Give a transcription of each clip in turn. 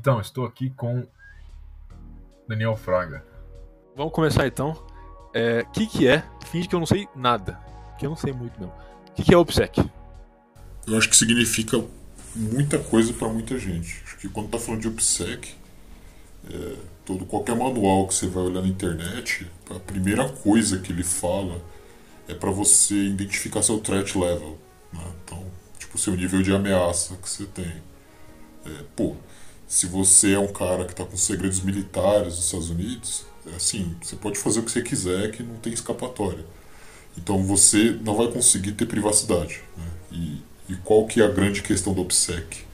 Então, estou aqui com Daniel Fraga. Vamos começar então. O é, que, que é? Finge que eu não sei nada. Que eu não sei muito, não. O que, que é OPSEC? Eu acho que significa muita coisa para muita gente. Acho que quando tá falando de OPSEC, é, todo, qualquer manual que você vai olhar na internet, a primeira coisa que ele fala é para você identificar seu threat level. Né? Então, tipo, seu nível de ameaça que você tem. É, pô, se você é um cara que está com segredos militares dos Estados Unidos, é assim, você pode fazer o que você quiser que não tem escapatória. Então você não vai conseguir ter privacidade. Né? E, e qual que é a grande questão do OPSEC?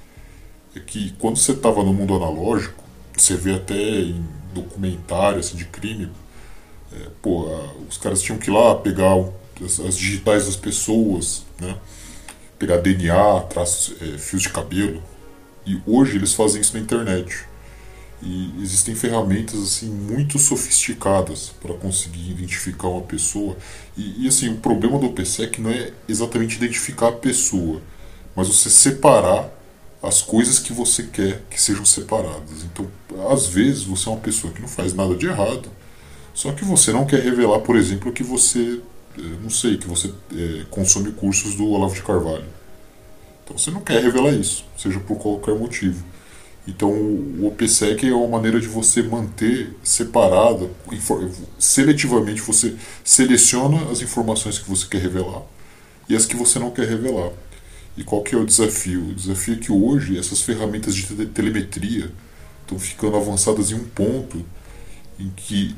É que quando você estava no mundo analógico, você vê até em documentários assim, de crime, é, pô, os caras tinham que ir lá pegar as, as digitais das pessoas, né? pegar DNA, traços, é, fios de cabelo, e hoje eles fazem isso na internet. E existem ferramentas assim muito sofisticadas para conseguir identificar uma pessoa. E, e, assim, o problema do OPSEC não é exatamente identificar a pessoa, mas você separar as coisas que você quer que sejam separadas. Então, às vezes você é uma pessoa que não faz nada de errado, só que você não quer revelar, por exemplo, que você, eh, não sei, que você é, consome cursos do Olavo de Carvalho. Então você não quer revelar isso, seja por qualquer motivo. Então o OPSEC é uma maneira de você manter separada, seletivamente você seleciona as informações que você quer revelar e as que você não quer revelar. E qual que é o desafio? O desafio é que hoje essas ferramentas de telemetria estão ficando avançadas em um ponto em que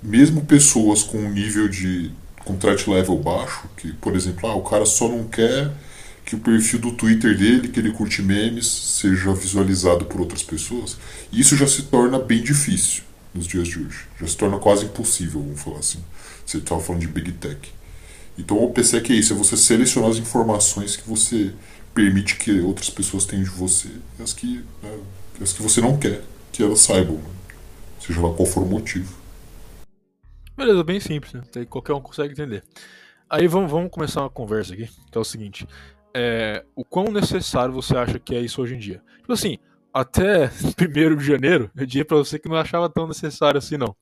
mesmo pessoas com um nível de com threat level baixo, que por exemplo, ah, o cara só não quer que o perfil do Twitter dele, que ele curte memes, seja visualizado por outras pessoas. E isso já se torna bem difícil nos dias de hoje. Já se torna quase impossível, vamos falar assim. Você estava falando de Big Tech. Então o OPSEC é isso, é você selecionar as informações que você permite que outras pessoas tenham de você as que, né, as que você não quer que elas saibam, né? seja lá qual for o motivo. Beleza, bem simples, né? qualquer um consegue entender. Aí vamos, vamos começar uma conversa aqui, que é o seguinte é, o quão necessário você acha que é isso hoje em dia? Tipo assim, até 1 de janeiro, eu diria pra você que não achava tão necessário assim, não.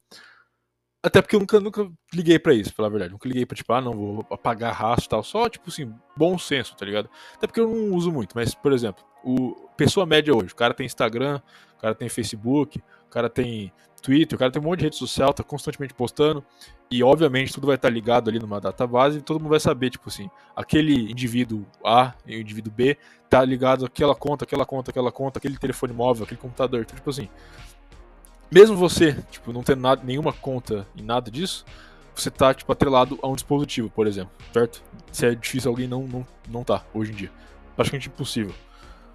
Até porque eu nunca, nunca liguei para isso, pela verdade. Nunca liguei pra, tipo, ah, não, vou apagar rastro e tal. Só, tipo assim, bom senso, tá ligado? Até porque eu não uso muito. Mas, por exemplo, o pessoa média hoje, o cara tem Instagram, o cara tem Facebook, o cara tem Twitter, o cara tem um monte de rede social, tá constantemente postando. E obviamente tudo vai estar ligado ali numa database e todo mundo vai saber, tipo assim, aquele indivíduo A e o indivíduo B tá ligado àquela conta, aquela conta, aquela conta, aquele telefone móvel, aquele computador. Então, tipo assim, mesmo você, tipo, não tendo nada, nenhuma conta em nada disso, você tá, tipo, atrelado a um dispositivo, por exemplo, certo? Se é difícil alguém não, não, não tá, hoje em dia. Praticamente impossível.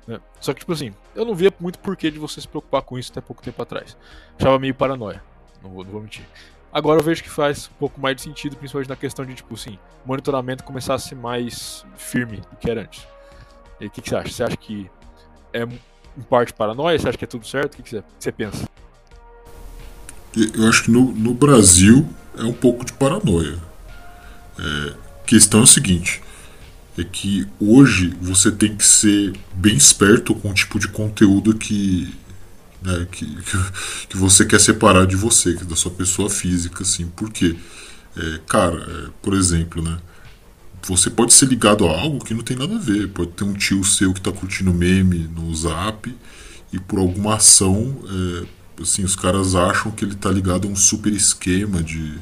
Né? Só que, tipo assim, eu não via muito porquê de você se preocupar com isso até pouco tempo atrás. Achava meio paranoia, não vou, não vou mentir. Agora eu vejo que faz um pouco mais de sentido, principalmente na questão de, tipo assim, monitoramento começar a ser mais firme do que era antes. E o que, que, você acha? Você acha que é em parte paranoia? Você acha que é tudo certo? O que, que, você, que você, pensa? Eu acho que no, no Brasil é um pouco de paranoia. É, a questão é o seguinte: é que hoje você tem que ser bem esperto com o tipo de conteúdo que né, que, que, você quer separar de você, da sua pessoa física, assim, porque, é, cara, é, por exemplo, né, você pode ser ligado a algo que não tem nada a ver, pode ter um tio seu que está curtindo meme no zap e por alguma ação, é, assim, os caras acham que ele está ligado a um super esquema de,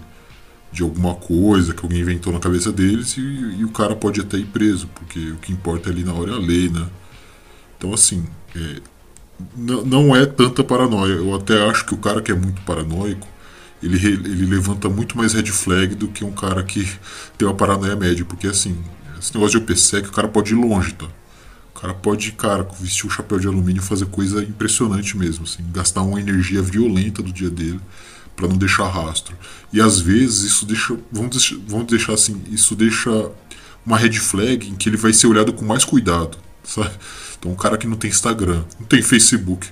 de alguma coisa que alguém inventou na cabeça deles e, e, o cara pode até ir preso, porque o que importa ali na hora é a lei, né? Então, assim, é, não é tanta paranoia. Eu até acho que o cara que é muito paranoico, ele, ele levanta muito mais red flag do que um cara que tem uma paranoia média. Porque assim, esse negócio de OPSEC, o cara pode ir longe, tá? O cara pode, cara, vestir o chapéu de alumínio e fazer coisa impressionante mesmo, assim, gastar uma energia violenta do dia dele para não deixar rastro. E às vezes isso deixa, vamos deixar, vamos deixar assim, isso deixa uma red flag em que ele vai ser olhado com mais cuidado, sabe? Então, um cara que não tem Instagram, não tem Facebook,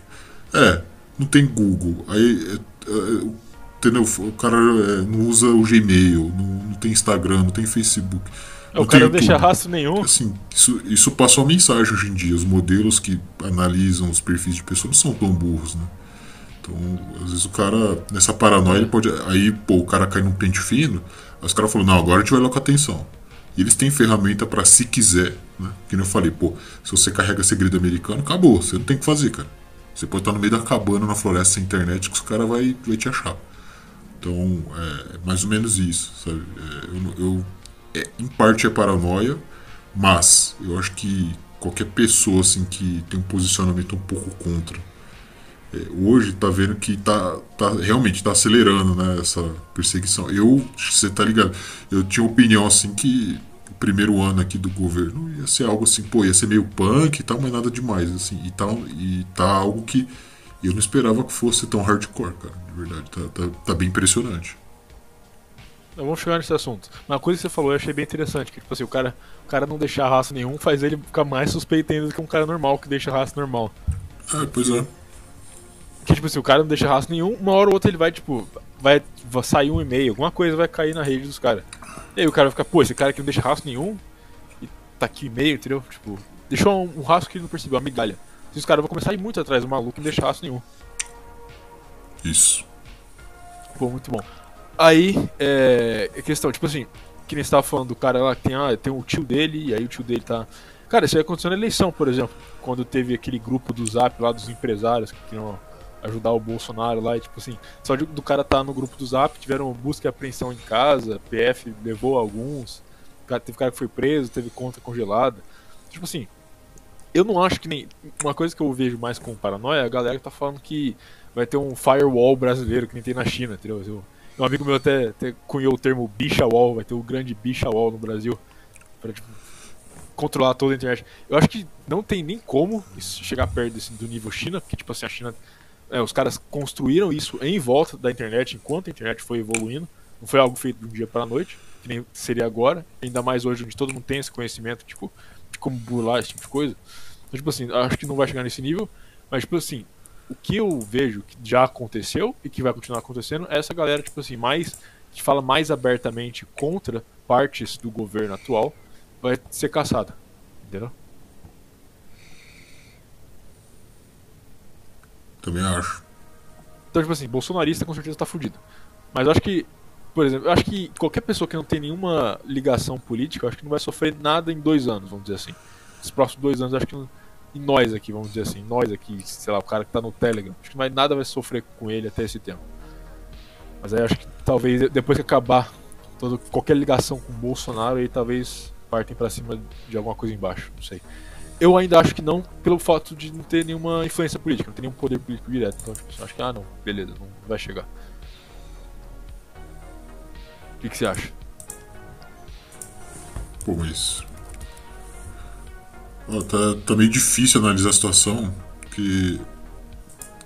é, não tem Google, aí, é, é, entendeu? O cara é, não usa o Gmail, não, não, tem Instagram, não tem Facebook. o cara não deixa rastro nenhum. Assim, isso, isso passa uma mensagem hoje em dia. Os modelos que analisam os perfis de pessoas não são tão burros, né? Então, às vezes o cara, nessa paranoia, ele pode. Aí, pô, o cara cai num pente fino, aí os caras falam, não, agora a gente vai lá com atenção. E eles têm ferramenta para se quiser, né? Que nem eu falei, pô, se você carrega segredo americano, acabou, você não tem o que fazer, cara. Você pode estar no meio da cabana na floresta sem internet que os caras vai, vai te achar. Então, é, é mais ou menos isso, sabe? É, eu, eu é, em parte é paranoia, mas eu acho que qualquer pessoa assim que tem um posicionamento um pouco contra hoje tá vendo que tá, tá realmente tá acelerando né, essa perseguição. Eu, você tá ligado? Eu tinha opinião assim que o primeiro ano aqui do governo ia ser algo assim, pô, ia ser meio punk e tal, mas nada demais assim. E tá, e tá algo que eu não esperava que fosse tão hardcore, cara. De verdade, tá, tá, tá bem impressionante. Vamos chegar nesse assunto. Uma coisa que você falou eu achei bem interessante, que tipo assim, o cara, o cara não deixar raça nenhum faz ele ficar mais suspeito ainda do que um cara normal que deixa raça normal. É, pois é. Que tipo assim, o cara não deixa raça nenhum, uma hora ou outra ele vai, tipo, vai, vai sair um e-mail, alguma coisa vai cair na rede dos caras. E aí o cara vai ficar, pô, esse cara aqui não deixa raça nenhum, e tá aqui e-mail, entendeu? Tipo, deixou um, um rastro que ele não percebeu, uma migalha. E os caras vão começar a ir muito atrás do maluco e não deixa raça nenhum. Isso. Pô, muito bom. Aí, é, é questão, tipo assim, que nem você tava falando do cara lá que tem, ah, tem o tio dele, e aí o tio dele tá. Cara, isso aí aconteceu na eleição, por exemplo. Quando teve aquele grupo do Zap lá dos empresários que queriam ajudar o Bolsonaro lá, e tipo assim, só de, do cara tá no grupo do Zap, tiveram busca e apreensão em casa, PF levou alguns, teve cara que foi preso, teve conta congelada. Tipo assim, eu não acho que nem. Uma coisa que eu vejo mais com paranoia é a galera que tá falando que vai ter um firewall brasileiro que nem tem na China, entendeu? Um amigo meu até, até cunhou o termo bicha wall, vai ter o grande bicha wall no Brasil. Pra, tipo, controlar toda a internet. Eu acho que não tem nem como chegar perto desse, do nível China, porque tipo assim, a China. É, os caras construíram isso em volta da internet enquanto a internet foi evoluindo. Não foi algo feito de um dia para a noite, que nem seria agora. Ainda mais hoje, onde todo mundo tem esse conhecimento, tipo, de como burlar esse tipo de coisa. Então, tipo assim, acho que não vai chegar nesse nível. Mas, tipo assim, o que eu vejo que já aconteceu e que vai continuar acontecendo é essa galera, tipo assim, mais. que fala mais abertamente contra partes do governo atual, vai ser caçada. Entendeu? Também acho. Então, tipo assim, bolsonarista com certeza tá fudido. Mas eu acho que, por exemplo, eu acho que qualquer pessoa que não tem nenhuma ligação política, eu acho que não vai sofrer nada em dois anos, vamos dizer assim. Os próximos dois anos, eu acho que não e nós aqui, vamos dizer assim, nós aqui, sei lá, o cara que tá no Telegram, acho que mais nada vai sofrer com ele até esse tempo. Mas aí acho que talvez depois que acabar toda, qualquer ligação com o Bolsonaro, aí talvez partem para cima de alguma coisa embaixo, não sei. Eu ainda acho que não, pelo fato de não ter nenhuma influência política, não ter nenhum poder político direto. Então, tipo, acho que, ah, não, beleza, não vai chegar. O que, que você acha? Pô, mas tá, tá meio difícil analisar a situação, que,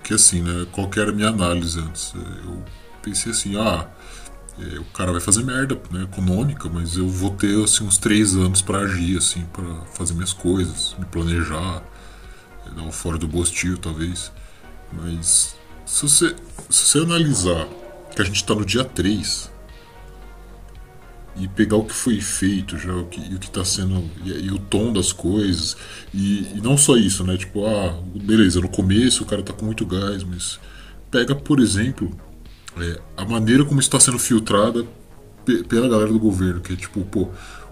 que assim, né? Qual que era a minha análise antes? Eu pensei assim, ah, é, o cara vai fazer merda, né? Econômica, mas eu vou ter assim, uns três anos para agir, assim, para fazer minhas coisas, me planejar, é, dar um fora do bostil, talvez. Mas se você, se você analisar que a gente tá no dia 3 e pegar o que foi feito já, o que, o que está sendo. E, e, o tom das coisas. E, e, não só isso, né? Tipo, ah, beleza, no começo o cara tá com muito gás, mas pega, por exemplo, é, a maneira como está sendo filtrada pela galera do governo, que é tipo, pô,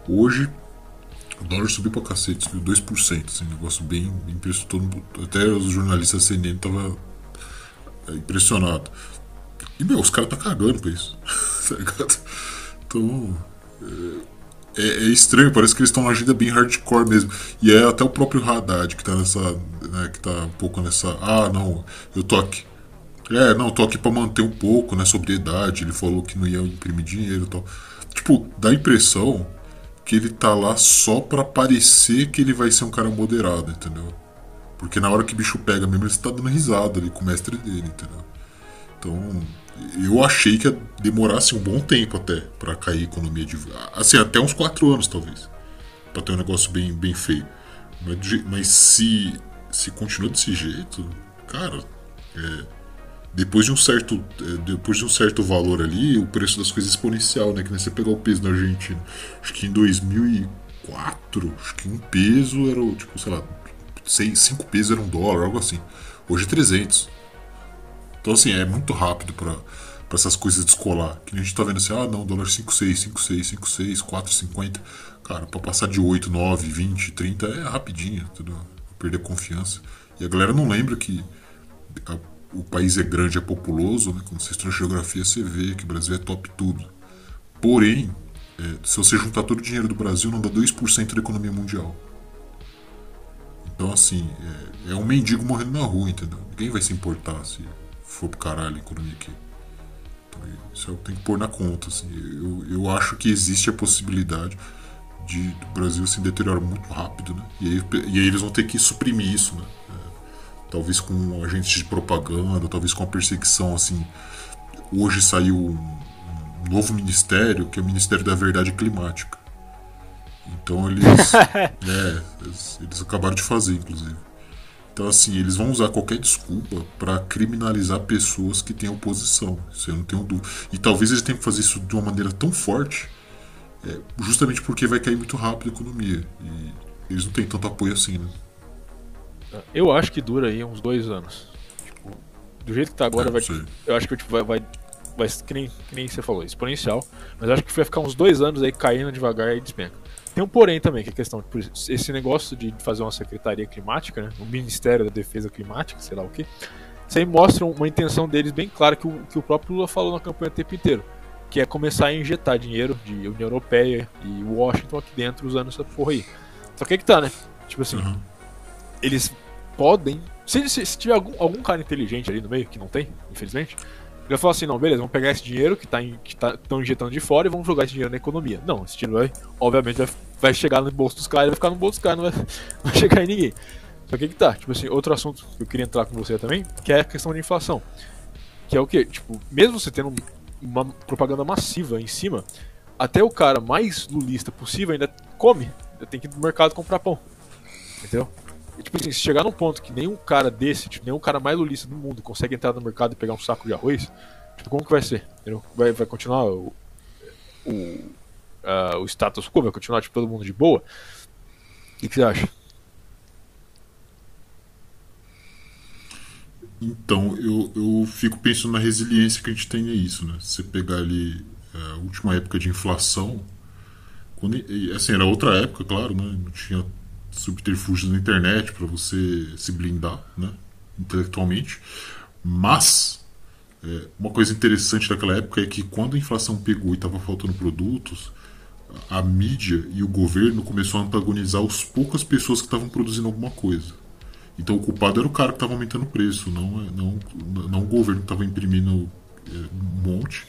hoje o dólar subiu pra cacete, subiu 2%, assim, negócio bem, impressionante. Até os jornalistas da CNN tava é, impressionado. E, meu, os caras tá cagando pra isso, tá ligado? Então, é, é, estranho, parece que eles estão agindo bem hardcore mesmo. E é até o próprio Haddad que tá nessa. Né, que tá um pouco nessa. Ah, não, eu tô aqui. É, não, tô aqui pra manter um pouco, né? Sobriedade. Ele falou que não ia imprimir dinheiro e tal. Tipo, dá a impressão que ele tá lá só pra parecer que ele vai ser um cara moderado, entendeu? Porque na hora que o bicho pega mesmo, ele tá dando risada ali com o mestre dele, entendeu? Então, eu achei que ia demorar assim, um bom tempo até para cair a economia de assim até uns quatro anos talvez para ter um negócio bem, bem feio mas, mas se se continua desse jeito cara é, depois de um certo é, depois de um certo valor ali, o preço das coisas é exponencial, né? Que nem você pegar o peso na Argentina. Acho que em 2004, acho que um peso era, tipo, sei lá, seis, cinco pesos era um dólar, algo assim. Hoje é 300. Então, assim, é muito rápido para para essas coisas descolar. Que a gente tá vendo assim, ah, não, dólar 5,6, 5,6, 5,6, 4,50. Cara, para passar de 8, 9, 20, 30 é rapidinho, entendeu? Perder confiança. E a galera não lembra que a, o país é grande, é populoso, né? Quando você estuda geografia, você vê que o Brasil é top tudo. Porém, é, se você juntar todo o dinheiro do Brasil, não dá 2% da economia mundial. Então, assim, é, é, um mendigo morrendo na rua, entendeu? Ninguém vai se importar se for pro caralho a economia aqui. Isso eu tenho que pôr na conta. Assim. Eu, eu acho que existe a possibilidade de do Brasil se deteriorar muito rápido, né? E aí, e aí eles vão ter que suprimir isso, né? É, talvez com agentes de propaganda, talvez com a perseguição, assim. Hoje saiu um, um novo ministério, que é o Ministério da Verdade Climática. Então eles, né, eles, eles acabaram de fazer, inclusive. Então, assim, eles vão usar qualquer desculpa para criminalizar pessoas que têm oposição. Isso eu não tenho dúvida. E talvez eles tenham que fazer isso de uma maneira tão forte, é, justamente porque vai cair muito rápido a economia. E eles não têm tanto apoio assim, né? Eu acho que dura aí uns dois anos. Tipo, do jeito que tá agora, é, vai, eu acho que tipo, vai, vai, vai que, nem, que nem você falou, exponencial. Mas eu acho que vai ficar uns dois anos aí caindo devagar e despenca. Tem um porém também, que é a questão, tipo, esse negócio de fazer uma secretaria climática, né, um Ministério da Defesa Climática, sei lá o que, isso aí mostra uma intenção deles bem clara que o, que o próprio Lula falou na campanha o tempo inteiro, que é começar a injetar dinheiro de União Europeia e Washington aqui dentro usando essa porra aí. Só que é que tá, né? Tipo assim, uhum. eles podem. Se, se, se tiver algum, algum cara inteligente ali no meio, que não tem, infelizmente, ele falar assim, não, beleza, vamos pegar esse dinheiro que tá estão tá, injetando de fora e vamos jogar esse dinheiro na economia. Não, esse dinheiro vai, obviamente, vai, vai chegar no bolso dos caras, vai ficar no bolso dos caras, não vai, vai chegar em ninguém. Só que que tá, tipo assim, outro assunto que eu queria entrar com você também, que é a questão de inflação. Que é o que? Tipo, mesmo você tendo uma propaganda massiva em cima, até o cara mais lulista possível ainda come, ainda tem que ir no mercado comprar pão. Entendeu? Tipo assim, se chegar num ponto que nenhum cara desse, tipo, nenhum cara mais lulista do mundo consegue entrar no mercado e pegar um saco de arroz, tipo, como que vai ser? Vai, vai continuar o, o, uh, o status quo? Vai continuar tipo, todo mundo de boa? O que, você acha? Então, eu, eu fico pensando na resiliência que a gente tem a isso, né? Você pegar ali é, a última época de inflação, quando, assim, era outra época, claro, né? Não tinha subterfúgios na internet para você se blindar né, intelectualmente. Mas é, uma coisa interessante daquela época é que quando a inflação pegou e estava faltando produtos, a mídia e o governo começou a antagonizar as poucas pessoas que estavam produzindo alguma coisa. Então o culpado era o cara que estava aumentando o preço, não, não, não o governo que estava imprimindo é, um monte.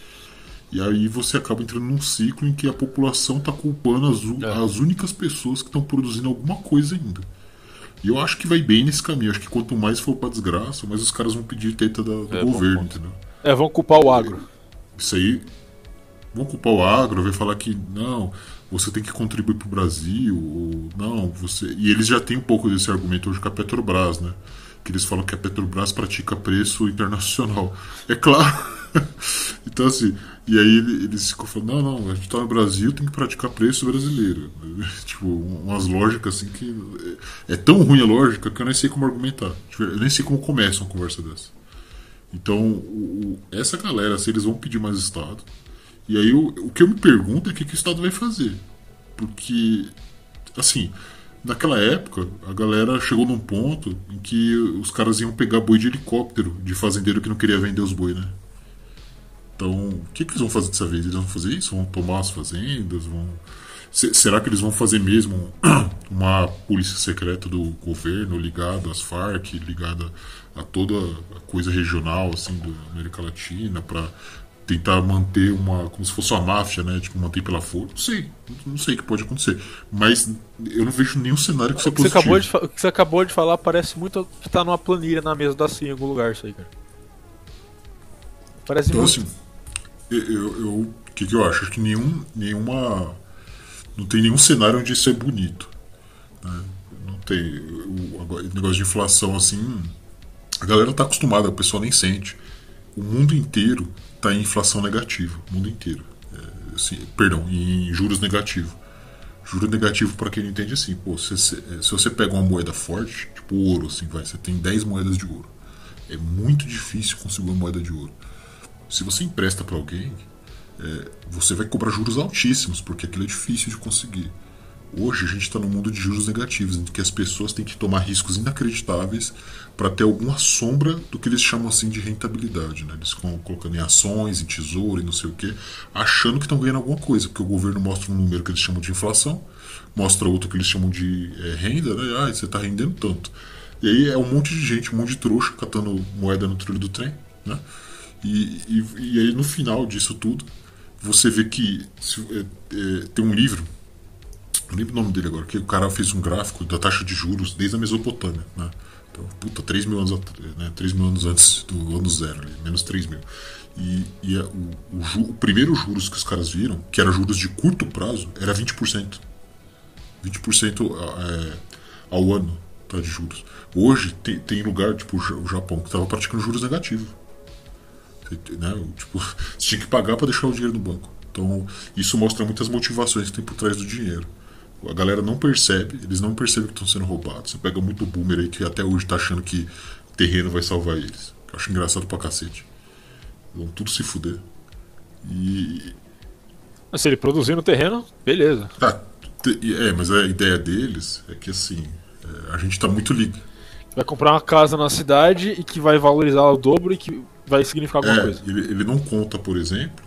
E aí você acaba entrando num ciclo em que a população está culpando as, é. as únicas pessoas que estão produzindo alguma coisa ainda. E eu acho que vai bem nesse caminho. Acho que quanto mais for pra desgraça, mais os caras vão pedir teta do, do é, governo, entendeu? É, vão culpar o agro. Isso aí. Vão culpar o agro, vai falar que não, você tem que contribuir pro Brasil, ou não, você. E eles já têm um pouco desse argumento hoje com a Petrobras, né? Que eles falam que a Petrobras pratica preço internacional. É claro. então, assim, e aí eles ficam falando, não, não, a gente tá no Brasil, tem que praticar preço brasileiro. tipo, umas lógicas assim que. É tão ruim a lógica que eu nem sei como argumentar. Tipo, eu nem sei como começa uma conversa dessa. Então, o, essa galera, se eles vão pedir mais Estado. E aí o, o que eu me pergunto é o que, que o Estado vai fazer. Porque, assim, naquela época, a galera chegou num ponto em que os caras iam pegar boi de helicóptero de fazendeiro que não queria vender os boi, né? Então, o que, que eles vão fazer dessa vez? Eles vão fazer isso? Vão tomar as fazendas? Vão... Será que eles vão fazer mesmo uma polícia secreta do governo ligada às Farc, ligada a toda a coisa regional assim da América Latina para tentar manter uma como se fosse uma máfia, né? Tipo manter pela força. Não sei, não sei o que pode acontecer, mas eu não vejo nenhum cenário que seja positivo. Você acabou de, o que você acabou de falar parece muito que está numa planilha na mesa da CIA em algum lugar isso aí, cara. Parece então, muito. Assim, eu, o que, que eu acho? Acho que nenhum, nenhuma. Não tem nenhum cenário onde isso é bonito. Né? Não tem. O, o, negócio de inflação assim. A galera tá acostumada, o pessoal nem sente. o mundo inteiro está em inflação negativa. O mundo inteiro. É, assim, perdão, em juros negativos. Juro negativo, para quem não entende, assim, pô, se, se, se, você pega uma moeda forte, tipo ouro, assim, vai, você tem 10 moedas de ouro. É muito difícil conseguir uma moeda de ouro. Se você empresta para alguém, é, você vai cobrar juros altíssimos, porque aquilo é difícil de conseguir. Hoje a gente está no mundo de juros negativos, em que as pessoas têm que tomar riscos inacreditáveis para ter alguma sombra do que eles chamam assim de rentabilidade. Né? Eles colocando em ações, em tesouro e não sei o que, achando que estão ganhando alguma coisa, porque o governo mostra um número que eles chamam de inflação, mostra outro que eles chamam de é, renda, né? ah, você está rendendo tanto. E aí é um monte de gente, um monte de trouxa catando moeda no trilho do trem. Né? E, e, e aí no final disso tudo, você vê que se, é, é, tem um livro não lembro o nome dele agora, que o cara fez um gráfico da taxa de juros desde a Mesopotâmia, né? Então, puta, 3 mil anos, né, 3 mil anos antes do ano zero, ali, menos 3 mil. E, e a, o, o, ju, o, primeiro juros que os caras viram, que era juros de curto prazo, era 20%. 20% é, ao ano tá, de juros. Hoje tem, tem lugar, tipo o Japão, que estava praticando juros negativos. Né? Tipo, você tinha que pagar para deixar o dinheiro no banco. Então, isso mostra muitas motivações que tem por trás do dinheiro. A galera não percebe, eles não percebem que estão sendo roubados. Você pega muito boomer aí que até hoje tá achando que terreno vai salvar eles. Eu acho engraçado pra cacete. Vão tudo se fuder. E. Mas se ele produzir no terreno, beleza. Tá, é, mas a ideia deles é que assim, é, a gente tá muito ligado. Vai comprar uma casa na cidade e que vai valorizar o dobro e que vai significar alguma é, coisa. Ele, ele não conta, por exemplo,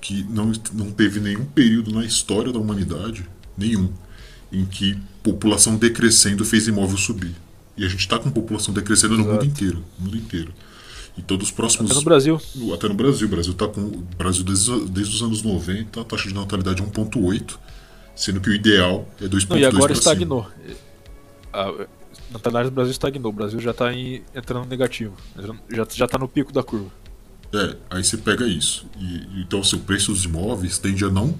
que não, não teve nenhum período na história da humanidade nenhum, em que população decrescendo fez imóvel subir. E a gente está com população decrescendo Exato. no mundo inteiro, no mundo inteiro. E todos os próximos. Até no Brasil. Até no Brasil. O Brasil está com. O Brasil desde, desde os anos 90, a taxa de natalidade é 1,8, sendo que o ideal é 2,2. E agora estagnou. A natalidade do Brasil estagnou. O Brasil já está entrando negativo. Já está no pico da curva. É, aí você pega isso. E, então, assim, o preço dos imóveis tende a não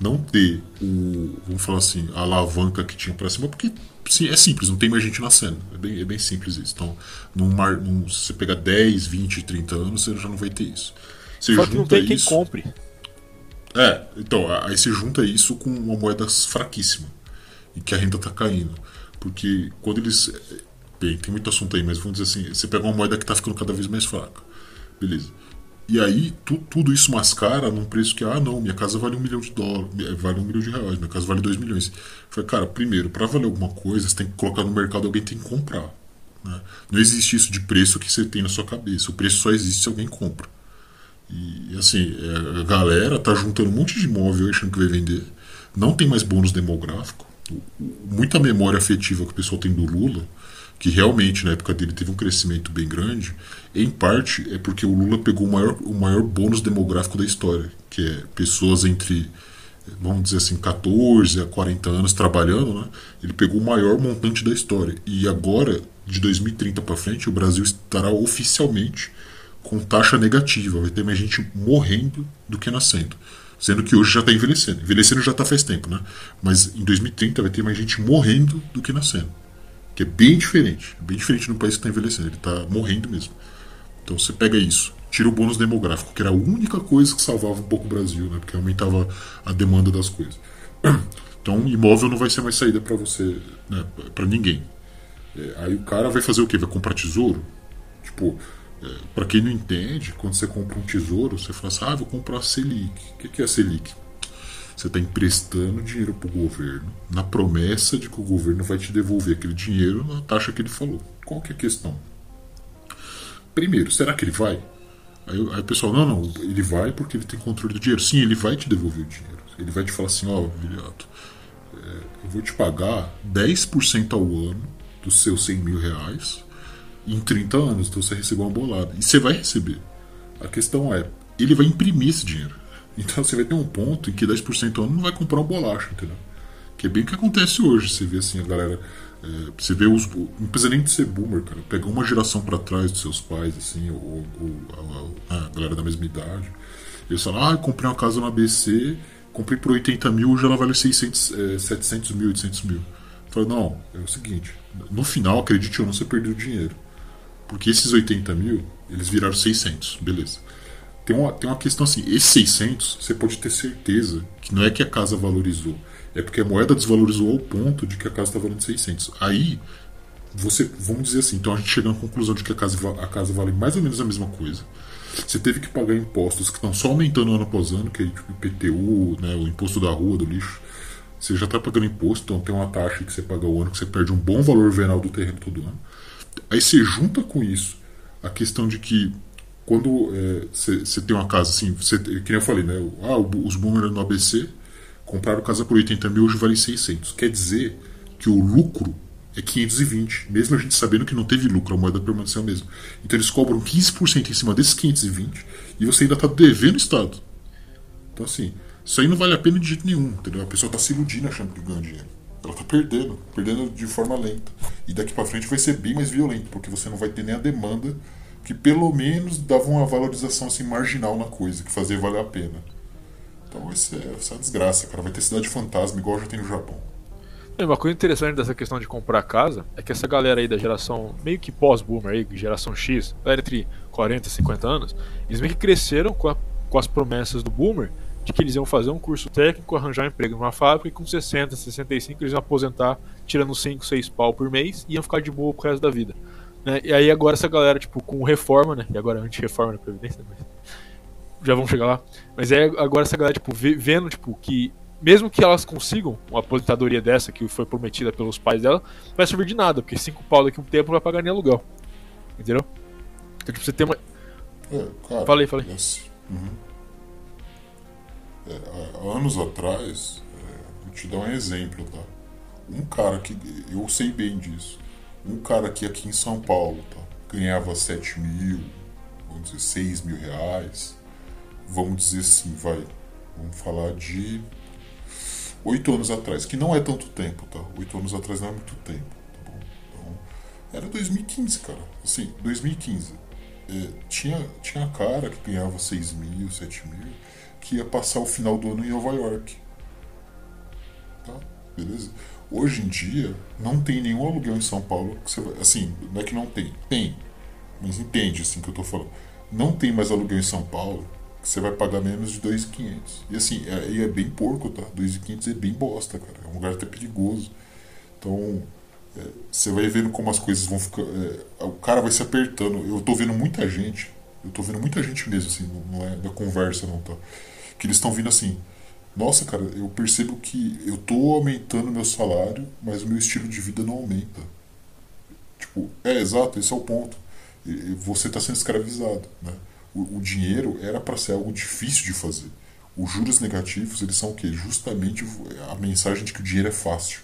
não ter o, vamos falar assim, a alavanca que tinha para cima, porque sim, é simples, não tem mais gente nascendo. É bem, é bem simples isso. Então, num num, se você pegar 10, 20, 30 anos, você já não vai ter isso. Você Só que não tem isso, quem compre. É, então, aí você junta isso com uma moeda fraquíssima e que a renda está caindo. Porque quando eles. Bem, tem muito assunto aí, mas vamos dizer assim: você pega uma moeda que está ficando cada vez mais fraca. Beleza. E aí tu, tudo isso mascara num preço que, ah não, minha casa vale um milhão de dólares, vale um milhão de reais, minha casa vale dois milhões. Falei, cara, primeiro, para valer alguma coisa, você tem que colocar no mercado, alguém tem que comprar. Né? Não existe isso de preço que você tem na sua cabeça. O preço só existe se alguém compra. E assim, é, a galera tá juntando um monte de imóvel achando que vai vender. Não tem mais bônus demográfico. Muita memória afetiva que o pessoal tem do Lula que realmente na época dele teve um crescimento bem grande, em parte é porque o Lula pegou o maior, o maior bônus demográfico da história, que é pessoas entre, vamos dizer assim, 14 a 40 anos trabalhando, né? ele pegou o maior montante da história. E agora, de 2030 para frente, o Brasil estará oficialmente com taxa negativa, vai ter mais gente morrendo do que nascendo. Sendo que hoje já está envelhecendo. Envelhecendo já está faz tempo, né? Mas em 2030 vai ter mais gente morrendo do que nascendo. Que é bem diferente. Bem diferente no país que está envelhecendo. Ele está morrendo mesmo. Então você pega isso, tira o bônus demográfico, que era a única coisa que salvava um pouco o Brasil, né? Porque aumentava a demanda das coisas. Então imóvel não vai ser mais saída para você, né? para ninguém. É, aí o cara vai fazer o quê? Vai comprar tesouro? Tipo, para quem não entende, quando você compra um tesouro, você fala assim: ah, vou comprar a Selic. O que é a Selic? Você está emprestando dinheiro para o governo na promessa de que o governo vai te devolver aquele dinheiro na taxa que ele falou. Qual que é a questão? Primeiro, será que ele vai? Aí, aí o pessoal, não, não, ele vai porque ele tem controle do dinheiro. Sim, ele vai te devolver o dinheiro. Ele vai te falar assim, ó, oh, é, eu vou te pagar 10% ao ano dos seus 100 mil reais em 30 anos, então você recebeu uma bolada. E você vai receber. A questão é, ele vai imprimir esse dinheiro. Então você vai ter um ponto em que 10% ao ano não vai comprar uma bolacha, entendeu? Que é bem o que acontece hoje. Você vê assim, a galera. É, você vê os. Não precisa nem de ser boomer, cara. Pega uma geração para trás dos seus pais, assim, ou, ou a, a, galera da mesma idade. Eles falam, ah, comprei uma casa no ABC, comprei por 80 mil, hoje ela vale 600, é, 700 mil, 800 mil. Eu falo, não, é o seguinte, no final, acredite ou não, você perdeu dinheiro. Porque esses 80 mil, eles viraram 600, beleza. Tem uma, tem uma questão assim: esses 600, você pode ter certeza que não é que a casa valorizou, é porque a moeda desvalorizou ao ponto de que a casa está valendo 600. Aí, você, vamos dizer assim, então a gente chega na conclusão de que a casa, a casa vale mais ou menos a mesma coisa. Você teve que pagar impostos que estão só aumentando ano após ano, que é tipo IPTU, né, o imposto da rua, do lixo. Você já está pagando imposto, então tem uma taxa que você paga o ano, que você perde um bom valor venal do terreno todo ano. Aí você junta com isso a questão de que quando você é, tem uma casa assim, cê, que eu falei, né? Ah, os boomers no ABC compraram casa por 80 mil, hoje vale 600. Quer dizer que o lucro é 520, mesmo a gente sabendo que não teve lucro, a moeda permaneceu a mesma. Então eles cobram 15% em cima desses 520 e você ainda está devendo o Estado. Então, assim, isso aí não vale a pena de jeito nenhum, entendeu? A pessoa está se iludindo achando que ganha dinheiro. Ela está perdendo, perdendo de forma lenta. E daqui para frente vai ser bem mais violento, porque você não vai ter nem a demanda que pelo menos dava uma valorização assim, marginal na coisa, que fazia valer a pena. Então vai ser uma desgraça, cara. Vai ter cidade fantasma igual já tem no Japão. É, uma coisa interessante dessa questão de comprar casa é que essa galera aí da geração meio que pós-boomer aí, geração X, entre 40 e 50 anos, eles meio que cresceram com, a, com as promessas do boomer de que eles iam fazer um curso técnico, arranjar um emprego numa fábrica e com 60, 65 eles iam aposentar tirando 5, 6 pau por mês e iam ficar de boa pro resto da vida. Né? E aí agora essa galera, tipo, com reforma, né? E agora anti-reforma na Previdência, mas já vamos chegar lá. Mas é agora essa galera, tipo, vendo, tipo, que mesmo que elas consigam uma aposentadoria dessa que foi prometida pelos pais dela, não vai servir de nada, porque cinco pau daqui a um tempo não vai pagar nem aluguel. Entendeu? Então, tipo, você tem uma. É, falei, falei. Assim, uhum. É, anos atrás, é, vou te dar um exemplo, tá? Um cara que. Eu sei bem disso. Um cara que aqui em São Paulo, tá? Ganhava 7 mil, vamos dizer, 6 mil reais. Vamos dizer assim, vai. Vamos falar de oito anos atrás, que não é tanto tempo, tá? Oito anos atrás não é muito tempo, tá bom? Então, era 2015, cara. Assim, 2015. É, tinha, tinha cara que ganhava 6 mil, 7 mil, que ia passar o final do ano em Nova York. Tá? Beleza? Hoje em dia, não tem nenhum aluguel em São Paulo que você vai. Assim, não é que não tem. Tem. Mas entende assim que eu tô falando. Não tem mais aluguel em São Paulo que você vai pagar menos de 2.500. E assim, é, é bem porco, tá? 2.500 é bem bosta, cara. É um lugar até perigoso. Então, é, você vai vendo como as coisas vão ficar. É, o cara vai se apertando. Eu tô vendo muita gente. Eu tô vendo muita gente mesmo, assim, não é da conversa, não, tá? Que eles estão vindo assim. Nossa, cara, eu percebo que eu tô aumentando meu salário, mas o meu estilo de vida não aumenta. Tipo, é exato, esse é o ponto. Você está sendo escravizado, né? o, o dinheiro era para ser algo difícil de fazer. Os juros negativos, eles são o quê? Justamente a mensagem de que o dinheiro é fácil.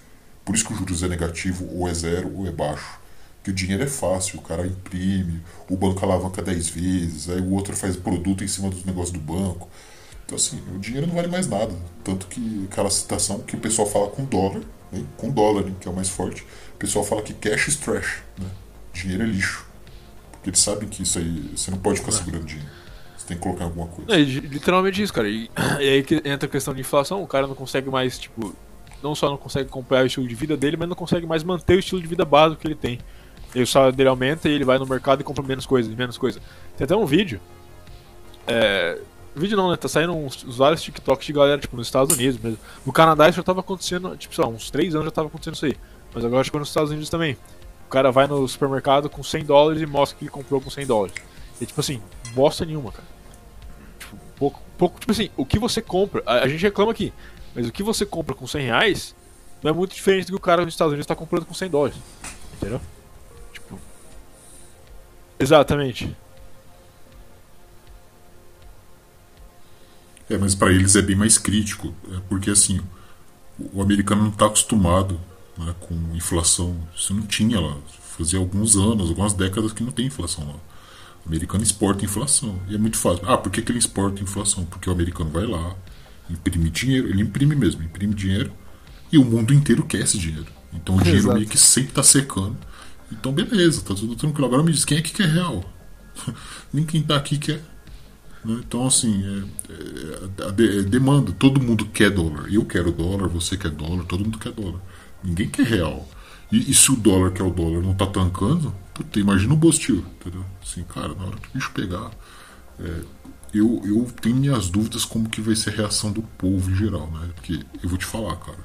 Por isso que o juros é negativo, ou é zero, ou é baixo. Porque o dinheiro é fácil, o cara imprime, o banco alavanca 10 vezes, aí o outro faz produto em cima dos negócios do banco. Então, assim, o dinheiro não vale mais nada. Tanto que aquela citação que o pessoal fala com dólar, né? com dólar, né? que é o mais forte, o pessoal fala que cash is trash, né? dinheiro é lixo. Porque eles sabem que isso aí, você não pode ficar segurando dinheiro. Você tem que colocar alguma coisa. É, literalmente isso, cara. E, e, aí que entra a questão de inflação, o cara não consegue mais, tipo, não só não consegue acompanhar o estilo de vida dele, mas não consegue mais manter o estilo de vida básico que ele tem. E o salário dele aumenta e ele vai no mercado e compra menos coisa, menos coisa. Tem até um vídeo. É, vídeo não, né? Tá saindo uns, vários TikToks de galera, tipo, nos Estados Unidos mesmo. No Canadá isso já tava acontecendo, tipo, sei lá, uns 3 anos já tava acontecendo isso aí. Mas agora que nos Estados Unidos também. O cara vai no supermercado com 100 dólares e mostra que ele comprou com 100 dólares. E tipo assim, bosta nenhuma, cara. Tipo, pouco, pouco, tipo assim, o que você compra, a, a gente reclama aqui, mas o que você compra com 100 reais não é muito diferente do que o cara nos Estados Unidos está comprando com 100 dólares. Entendeu? Tipo. Exatamente. É, mas para eles é bem mais crítico, é porque assim, o americano não está acostumado né, com inflação. Isso não tinha lá. Fazia alguns anos, algumas décadas que não tem inflação lá. O americano exporta inflação. E é muito fácil. Ah, por que, que ele exporta inflação? Porque o americano vai lá, imprime dinheiro, ele imprime mesmo, imprime dinheiro, e o mundo inteiro quer esse dinheiro. Então o dinheiro Exato. meio que sempre está secando. Então beleza, tá tudo tranquilo. Agora me diz quem é que quer real? Ninguém tá aqui quer. Né? Então, assim, é, é, é, demanda. Todo mundo quer dólar. Eu quero dólar, você quer dólar, todo mundo quer dólar. Ninguém quer real. E, e, se o dólar, que é o dólar, não está tancando, Puta, imagina o Bostil, entendeu? Assim, cara, na hora que o bicho pegar. É, eu, eu tenho minhas dúvidas como que vai ser a reação do povo em geral, né? Porque eu vou te falar, cara.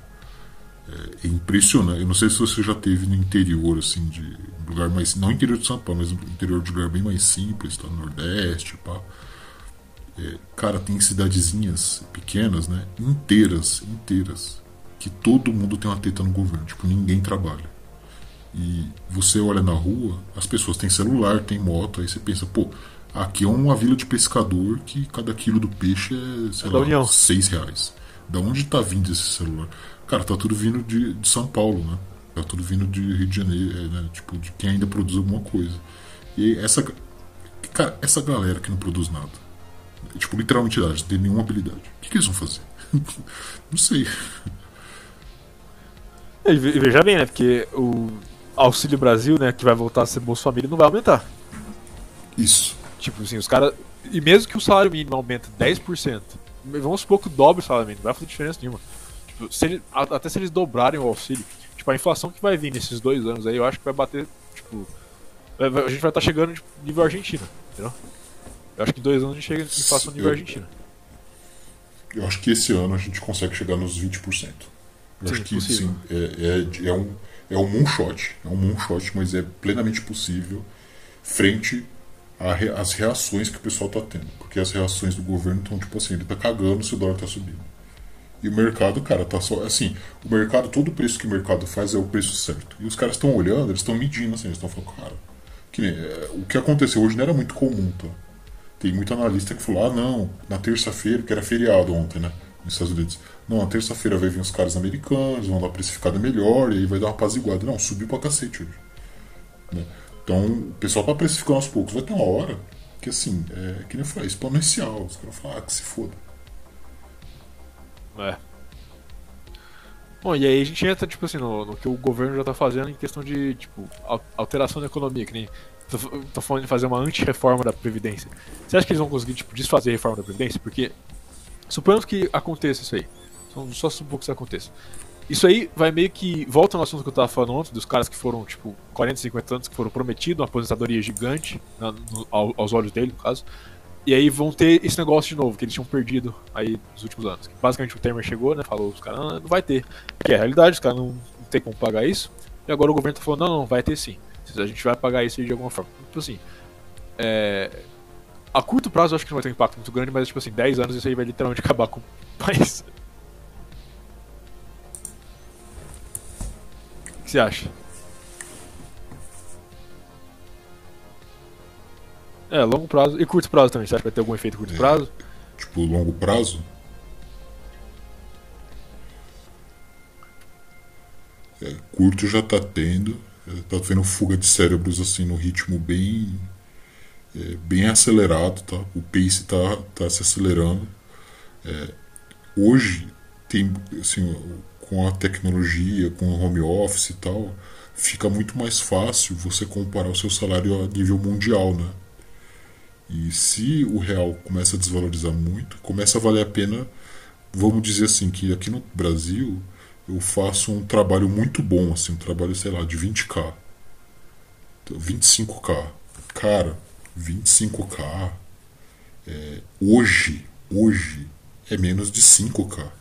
É, é impressionante. Eu não sei se você já teve no interior, assim, de lugar mais. Não interior de São Paulo, mas interior de lugar bem mais simples, tá? No Nordeste, pá. É, cara, tem cidadezinhas pequenas, né? Inteiras, inteiras. Que todo mundo tem uma teta no governo. Tipo, ninguém trabalha. E você olha na rua, as pessoas têm celular, têm moto, aí você pensa, pô, aqui é uma vila de pescador que cada quilo do peixe é, sei é lá, seis reais. Da onde tá vindo esse celular? Cara, tá tudo vindo de, de São Paulo, né? Tá tudo vindo de Rio de Janeiro, é, né? Tipo, de quem ainda produz alguma coisa. E essa. Cara, essa galera que não produz nada. Tipo, literalmente não tem nenhuma habilidade. O que, que eles vão fazer? não sei. E veja bem, né? Porque o Auxílio Brasil, né, que vai voltar a ser Bolsa Família, não vai aumentar. Isso. Tipo assim, os caras. E mesmo que o salário mínimo aumente 10%, vamos supor que dobre o salário mínimo, não vai fazer diferença nenhuma. Tipo, se ele, até se eles dobrarem o auxílio, tipo, a inflação que vai vir nesses dois anos aí, eu acho que vai bater, tipo. A gente vai estar tá chegando tipo, nível Argentina, entendeu? Eu acho que em dois anos a gente chega em inflação nível eu, Argentina. Eu acho que esse ano a gente consegue chegar nos 20%. Eu sim, acho que sim, é, é, é um é um moonshot, é um moonshot, mas é plenamente possível frente às reações que o pessoal está tendo. Porque as reações do governo estão tipo assim, ele está cagando se o dólar está subindo. E o mercado, cara, tá só. Assim, o mercado, todo o preço que o mercado faz é o preço certo. E os caras estão olhando, eles estão medindo, assim, eles estão falando, cara, que nem, é, o que aconteceu hoje não era muito comum, tá? Tem muito analista que falou, ah, não, na terça-feira, que era feriado ontem, né? Nos Estados Unidos. Não, na terça-feira vai vir os caras americanos, vão dar precificada melhor, e aí vai dar uma apaziguada. Não, subiu pra cacete hoje. Né? Então, o pessoal tá precificando aos poucos. Vai ter uma hora que, assim, é que nem eu falei, exponencial. Os caras falam, ah, que se foda. É. Bom, e aí a gente entra, tipo assim, no, no que o governo já tá fazendo em questão de, tipo, alteração da economia, que nem tô, tô falando de fazer uma anti-reforma da Previdência. Você acha que eles vão conseguir, tipo, desfazer a reforma da Previdência? Porque, suponhamos que aconteça isso aí. Então, só supor que isso aconteça. Isso aí vai meio que. Volta no assunto que eu tava falando ontem, dos caras que foram, tipo, 40, 50 anos, que foram prometidos uma aposentadoria gigante, na, no, aos olhos dele, no caso. E aí vão ter esse negócio de novo, que eles tinham perdido aí nos últimos anos. Basicamente o Temer chegou, né? Falou, os caras, ah, não vai ter. Que é a realidade, os caras não, não tem como pagar isso. E agora o governo tá falando, não, não, vai ter sim. A gente vai pagar isso de alguma forma. Tipo assim. É... A curto prazo eu acho que não vai ter um impacto muito grande, mas tipo assim, 10 anos isso aí vai literalmente acabar com o país. você acha? É, longo prazo e curto prazo também. Você acha que vai ter algum efeito curto é, prazo? Tipo, longo prazo? É, curto já tá tendo. Tá tendo fuga de cérebros assim no ritmo bem é, bem acelerado, tá? O pace tá, tá se acelerando. É, hoje tem assim com a tecnologia, com o home office e tal, fica muito mais fácil você comparar o seu salário a nível mundial, né? E se o real começa a desvalorizar muito, começa a valer a pena, vamos dizer assim, que aqui no Brasil eu faço um trabalho muito bom, assim, um trabalho, sei lá, de 20k. 25k. Cara, 25k é, hoje, hoje é menos de 5k.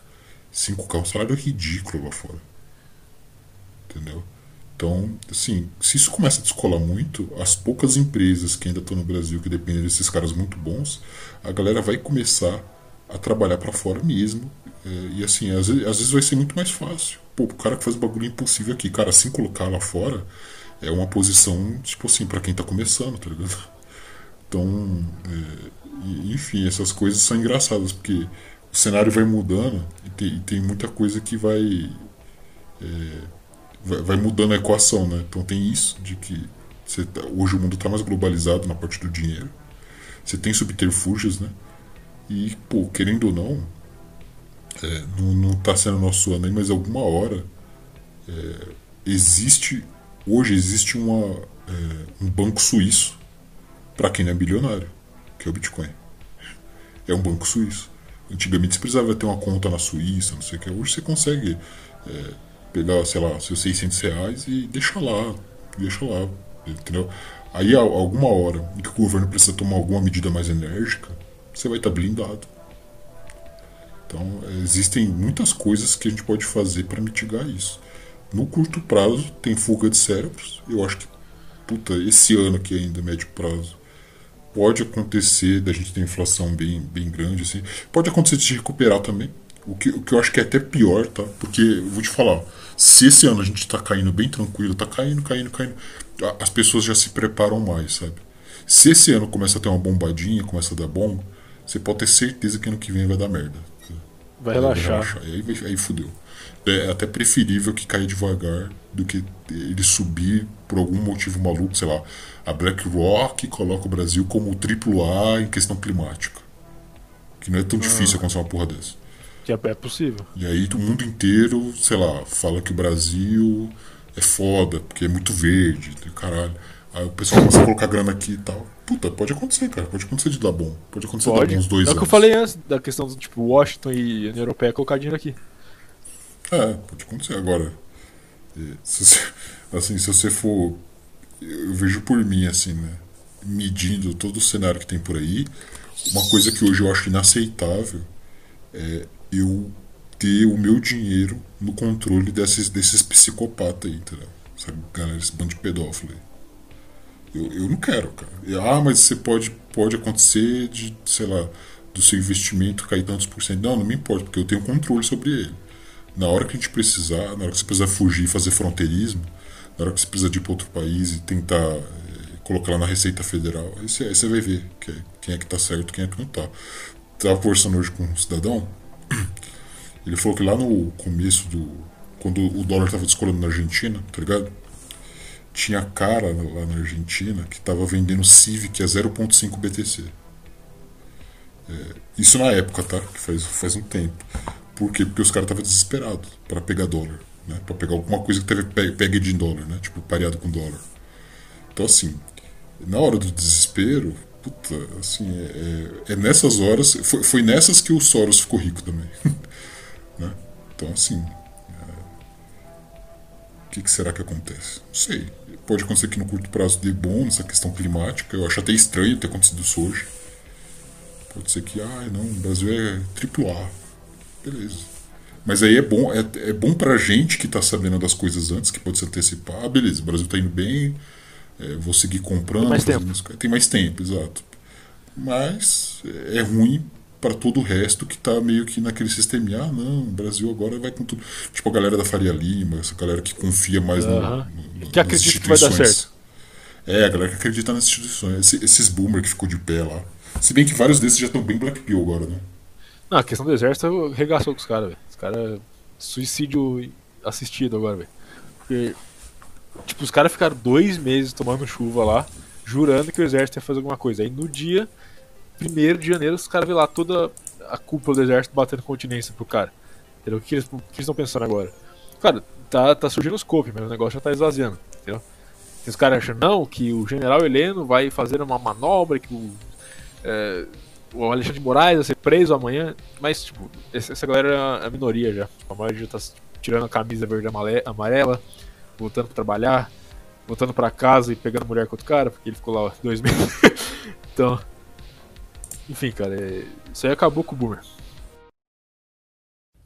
5K é um salário ridículo lá fora. Entendeu? Então, assim, se isso começa a descolar muito, as poucas empresas que ainda estão no Brasil, que dependem desses caras muito bons, a galera vai começar a trabalhar para fora mesmo. É, e assim, às vezes, às vezes vai ser muito mais fácil. Pô, o cara que faz bagulho impossível aqui, cara, assim colocar lá fora é uma posição, tipo assim, para quem tá começando, tá ligado? Então, é, enfim, essas coisas são engraçadas, porque o cenário vai mudando e tem, e tem muita coisa que vai, é, vai, vai mudando a equação, né? Então tem isso de que tá, hoje o mundo está mais globalizado na parte do dinheiro. Você tem subterfúgios, né? E, pô, querendo ou não, é, não, não tá sendo nosso ano aí, mas alguma hora é, existe, hoje existe uma, é, um banco suíço para quem não é bilionário, que é o Bitcoin. É um banco suíço. Antigamente você precisava ter uma conta na Suíça, não sei o que. Hoje você consegue é, pegar, sei lá, seus 600 reais e deixar lá. Deixa lá. Entendeu? Aí, alguma hora que o governo precisa tomar alguma medida mais enérgica, você vai estar blindado. Então, existem muitas coisas que a gente pode fazer para mitigar isso. No curto prazo, tem fuga de cérebros. Eu acho que, puta, esse ano aqui ainda, médio prazo, pode acontecer da gente ter inflação bem, bem grande, assim. Pode acontecer de recuperar também. O que, o que eu acho que é até pior, tá? Porque, vou te falar, se esse ano a gente tá caindo bem tranquilo, tá caindo, caindo, caindo, as pessoas já se preparam mais, sabe? Se esse ano começa a ter uma bombadinha, começa a dar bom, você pode ter certeza que ano que vem vai dar merda. Vai relaxar. Vai relaxar. Aí, aí fudeu. É até preferível que caia devagar do que ele subir por algum motivo maluco, sei lá. A BlackRock coloca o Brasil como triplo A em questão climática. Que não é tão ah. difícil acontecer uma porra dessa. Que é, é possível. E aí o mundo inteiro, sei lá, fala que o Brasil é foda, porque é muito verde, caralho. Aí o pessoal começa a colocar grana aqui e tal. Puta, pode acontecer, cara. Pode acontecer de dar bom. Pode acontecer pode. de dar bons dois é. É o que eu falei antes da questão do tipo Washington e União Europeia colocar dinheiro aqui. É, pode acontecer. Agora, se você, assim, se você for. Eu vejo por mim, assim, né? Medindo todo o cenário que tem por aí, uma coisa que hoje eu acho inaceitável é eu ter o meu dinheiro no controle desses, desses psicopatas aí, entendeu? Sabe, galera, esse bando de pedófilo aí. Eu, eu não quero, cara. Ah, mas você pode, pode acontecer de, sei lá, do seu investimento cair tantos por cento. Não, não me importa, porque eu tenho controle sobre ele. Na hora que a gente precisar, na hora que você precisar fugir e fazer fronteirismo, na hora que você precisar de ir para outro país e tentar é, colocar lá na Receita Federal, aí você, aí você vai ver que é, quem é que tá certo quem é que não tá. Tava conversando hoje com um cidadão, ele falou que lá no começo do. Quando o dólar estava descolando na Argentina, tá ligado? Tinha cara lá na Argentina que estava vendendo Civic a 0,5 BTC. É, isso na época, tá? Que faz, faz um tempo. Por quê? Porque os caras estavam desesperados para pegar dólar, né? Para pegar alguma coisa que teve pegue de dólar, né? Tipo, pareado com dólar. Então, assim, na hora do desespero, puta, assim, é, é, é nessas horas, foi, foi nessas que o Soros ficou rico também. né? Então, assim, é, o que, que será que acontece? Não sei. Pode acontecer que no curto prazo dê bom nessa questão climática. Eu acho até estranho ter acontecido isso hoje. Pode ser que, ah, não, o Brasil é triplo A beleza. Mas aí é bom, é, é bom pra gente que tá sabendo das coisas antes, que pode se antecipar. Ah, beleza, o Brasil tá indo bem, é, vou seguir comprando. Tem mais tempo. Tem mais tempo, exato. Mas é ruim para todo o resto que tá meio que naquele sistema. Ah, não, o Brasil agora vai com tudo. Tipo a galera da Faria Lima, essa galera que confia mais no, no, que acredita que vai dar certo. É, a galera que acredita nas instituições. Esses, esses boomer que ficou de pé lá. Se bem que vários desses já estão bem Black Pill agora, né? Não, a questão do exército regaçou com os caras, velho. Os caras. Suicídio assistido agora, velho. Porque. Tipo, os caras ficaram dois meses tomando chuva lá, jurando que o exército ia fazer alguma coisa. Aí no dia 1 de janeiro, os caras vê lá toda a cúpula do exército batendo continência pro cara. Entendeu? O que eles estão pensando agora? Cara, tá, tá surgindo os copos, mas o negócio já tá esvaziando. Entendeu? E os caras acham, não, que o general Heleno vai fazer uma manobra, que o. É, o Alexandre de Moraes vai ser preso amanhã, mas, tipo, essa galera é a minoria já. Tipo, a maioria já tá tirando a camisa verde e amarela, voltando pra trabalhar, voltando pra casa e pegando mulher com outro cara, porque ele ficou lá dois meses. então, enfim, cara, é... isso aí acabou com o Boomer.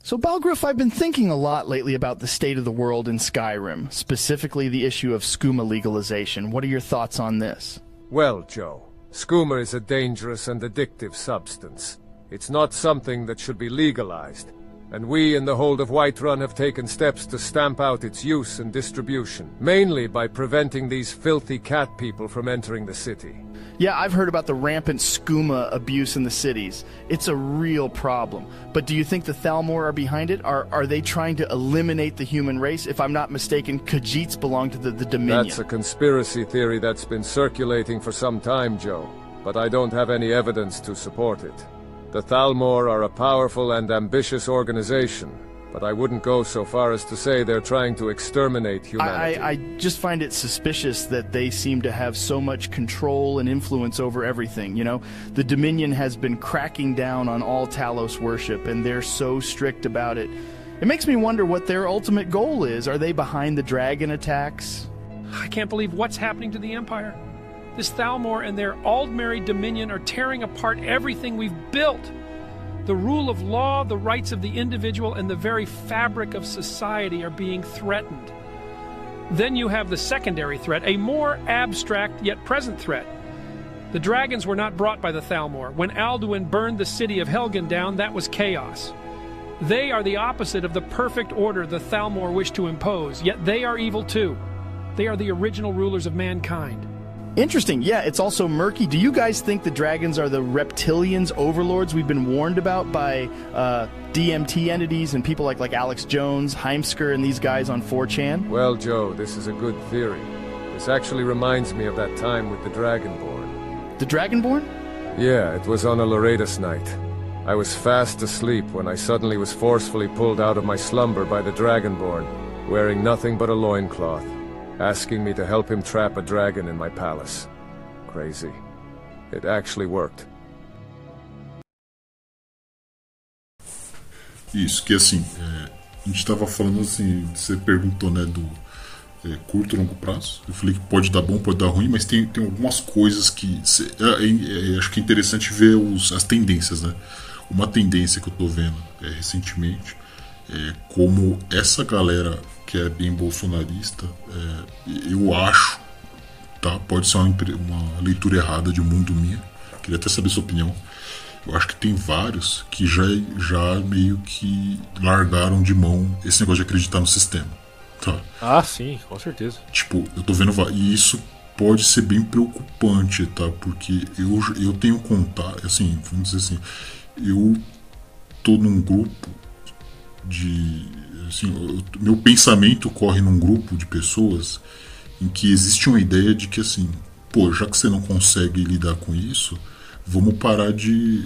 So, Balgriff, I've been thinking a lot lately about the state of the world in Skyrim, specifically the issue of skooma legalization. What are your thoughts on this? Well, Joe, Skooma is a dangerous and addictive substance. It's not something that should be legalized, and we in the Hold of Whiterun have taken steps to stamp out its use and distribution, mainly by preventing these filthy cat people from entering the city. Yeah, I've heard about the rampant skooma abuse in the cities. It's a real problem. But do you think the Thalmor are behind it? Are are they trying to eliminate the human race? If I'm not mistaken, Khajiits belong to the, the Dominion. That's a conspiracy theory that's been circulating for some time, Joe. But I don't have any evidence to support it. The Thalmor are a powerful and ambitious organization, but I wouldn't go so far as to say they're trying to exterminate humanity. I, I, just find it suspicious that they seem to have so much control and influence over everything. You know, the Dominion has been cracking down on all Talos worship, and they're so strict about it. It makes me wonder what their ultimate goal is. Are they behind the dragon attacks? I can't believe what's happening to the Empire. This Thalmor and their Aldmeri Dominion are tearing apart everything we've built. The rule of law, the rights of the individual, and the very fabric of society are being threatened. Then you have the secondary threat, a more abstract yet present threat. The dragons were not brought by the Thalmor. When Alduin burned the city of Helgen down, that was chaos. They are the opposite of the perfect order the Thalmor wish to impose, yet they are evil too. They are the original rulers of mankind. Interesting. Yeah, it's also murky. Do you guys think the dragons are the reptilians overlords we've been warned about by uh, DMT entities and people like like Alex Jones, Heimsker, and these guys on 4chan? Well, Joe, this is a good theory. This actually reminds me of that time with the Dragonborn. The Dragonborn? Yeah, it was on a Loredas night. I was fast asleep when I suddenly was forcefully pulled out of my slumber by the Dragonborn, wearing nothing but a loincloth asking me to help him trap a dragon in my palace. Crazy. It actually worked. Isso, que assim, é, a gente estava falando assim, você perguntou, né, do é, curto e longo prazo. Eu falei que pode dar bom, pode dar ruim, mas tem, tem algumas coisas que. Cê, é, é, acho que é interessante ver os, as tendências, né? Uma tendência que eu estou vendo é, recentemente é como essa galera que é bem bolsonarista, é, eu acho, tá? Pode ser uma, uma, leitura errada de mundo minha, queria até saber sua opinião. Eu acho que tem vários que já, já meio que largaram de mão esse negócio de acreditar no sistema. Tá? Ah, sim, com certeza. Tipo, eu tô vendo. E isso pode ser bem preocupante, tá? Porque eu, eu tenho contato, assim, vamos dizer assim, eu tô num grupo de assim, o meu pensamento corre num grupo de pessoas em que existe uma ideia de que assim, pô, já que você não consegue lidar com isso, vamos parar de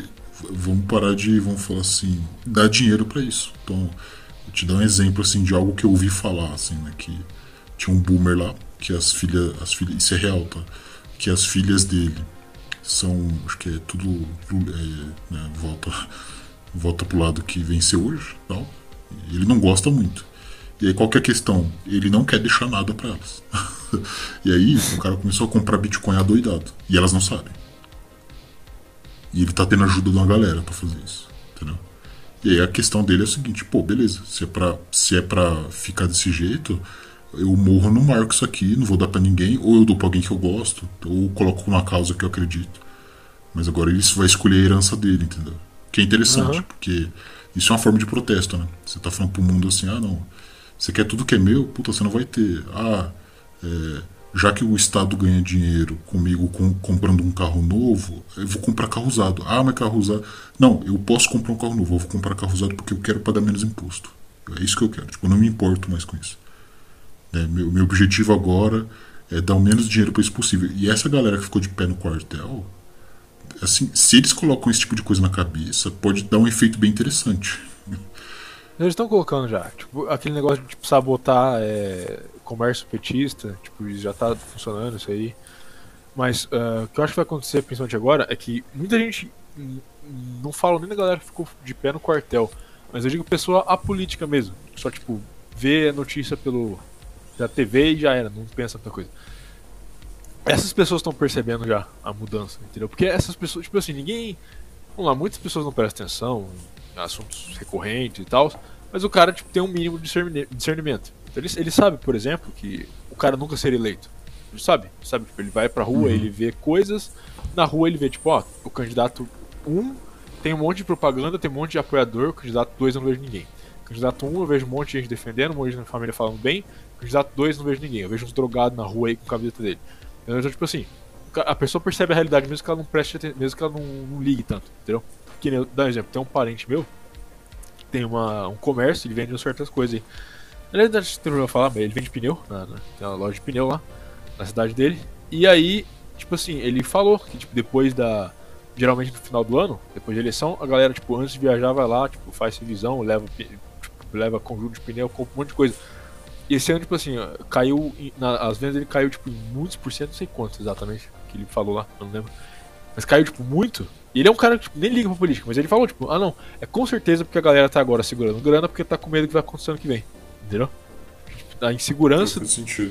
vamos parar de, vamos falar assim, dar dinheiro para isso. Então, vou te dar um exemplo assim de algo que eu ouvi falar assim, né, que tinha um boomer lá que as filhas, as filhas, isso é real, tá? Que as filhas dele são, acho que é tudo, é, né, volta volta pro lado que venceu hoje, tal. Ele não gosta muito. E aí qual que é a questão? Ele não quer deixar nada para elas. e aí o cara começou a comprar Bitcoin adoidado. E elas não sabem. E ele tá tendo ajuda de uma galera para fazer isso. Entendeu? E aí a questão dele é a seguinte, pô, beleza, se é pra, se é pra ficar desse jeito, eu morro no marco isso aqui, não vou dar para ninguém, ou eu dou pra alguém que eu gosto, ou coloco numa causa que eu acredito. Mas agora ele vai escolher a herança dele, entendeu? Que é interessante, uhum. porque isso é uma forma de protesto, né? Você tá falando pro mundo assim, ah não, você quer tudo que é meu, puta, você não vai ter. Ah, é, já que o Estado ganha dinheiro comigo com, comprando um carro novo, eu vou comprar carro usado. Ah, mas carro usado. Não, eu posso comprar um carro novo, eu vou comprar carro usado porque eu quero pagar menos imposto. É isso que eu quero. Tipo, eu não me importo mais com isso. É, meu, meu objetivo agora é dar o menos dinheiro para isso possível. E essa galera que ficou de pé no quartel, assim, se eles colocam esse tipo de coisa na cabeça, pode dar um efeito bem interessante. Eles estão colocando já, tipo, aquele negócio de tipo, sabotar é, comércio petista, tipo, já está funcionando isso aí. Mas uh, o que eu acho que vai acontecer, principalmente agora, é que muita gente não fala nem da galera que ficou de pé no quartel, mas eu digo pessoa apolítica mesmo, só tipo, vê a notícia pelo da TV e já era, não pensa muita coisa essas pessoas estão percebendo já a mudança, entendeu? Porque essas pessoas, tipo assim, ninguém. Vamos lá, muitas pessoas não prestam atenção em assuntos recorrentes e tal, mas o cara tipo, tem um mínimo de discernimento. Então, ele, ele sabe, por exemplo, que o cara nunca seria eleito. Ele sabe, sabe? Tipo, ele vai pra rua, uhum. ele vê coisas, na rua ele vê, tipo, ó, o candidato 1 um, tem um monte de propaganda, tem um monte de apoiador, o candidato 2 eu não vejo ninguém. O candidato 1 um, eu vejo um monte de gente defendendo, um monte de família falando bem, o candidato 2 não vejo ninguém, eu vejo uns drogados na rua aí com a camiseta dele. Então, tipo assim, a pessoa percebe a realidade mesmo que ela não preste mesmo que ela não, não ligue tanto, entendeu? Que nem, dá um exemplo, tem um parente meu que tem uma, um comércio, ele vende certas coisas aí. Na verdade, tem problema falar, mas ele vende pneu, na, na, tem uma loja de pneu lá, na cidade dele. E aí, tipo assim, ele falou que tipo, depois da. Geralmente no final do ano, depois da eleição, a galera, tipo, antes de viajar, vai lá, tipo, faz revisão, leva, tipo, leva conjunto de pneu, compra um monte de coisa. E esse ano, tipo assim, caiu. Na, as vendas dele caiu, tipo, em muitos por cento, não sei quantos exatamente, que ele falou lá, não lembro. Mas caiu, tipo, muito. E ele é um cara que tipo, nem liga pra política, mas ele falou, tipo, ah não, é com certeza porque a galera tá agora segurando grana porque tá com medo do que vai acontecer ano que vem. Entendeu? a insegurança,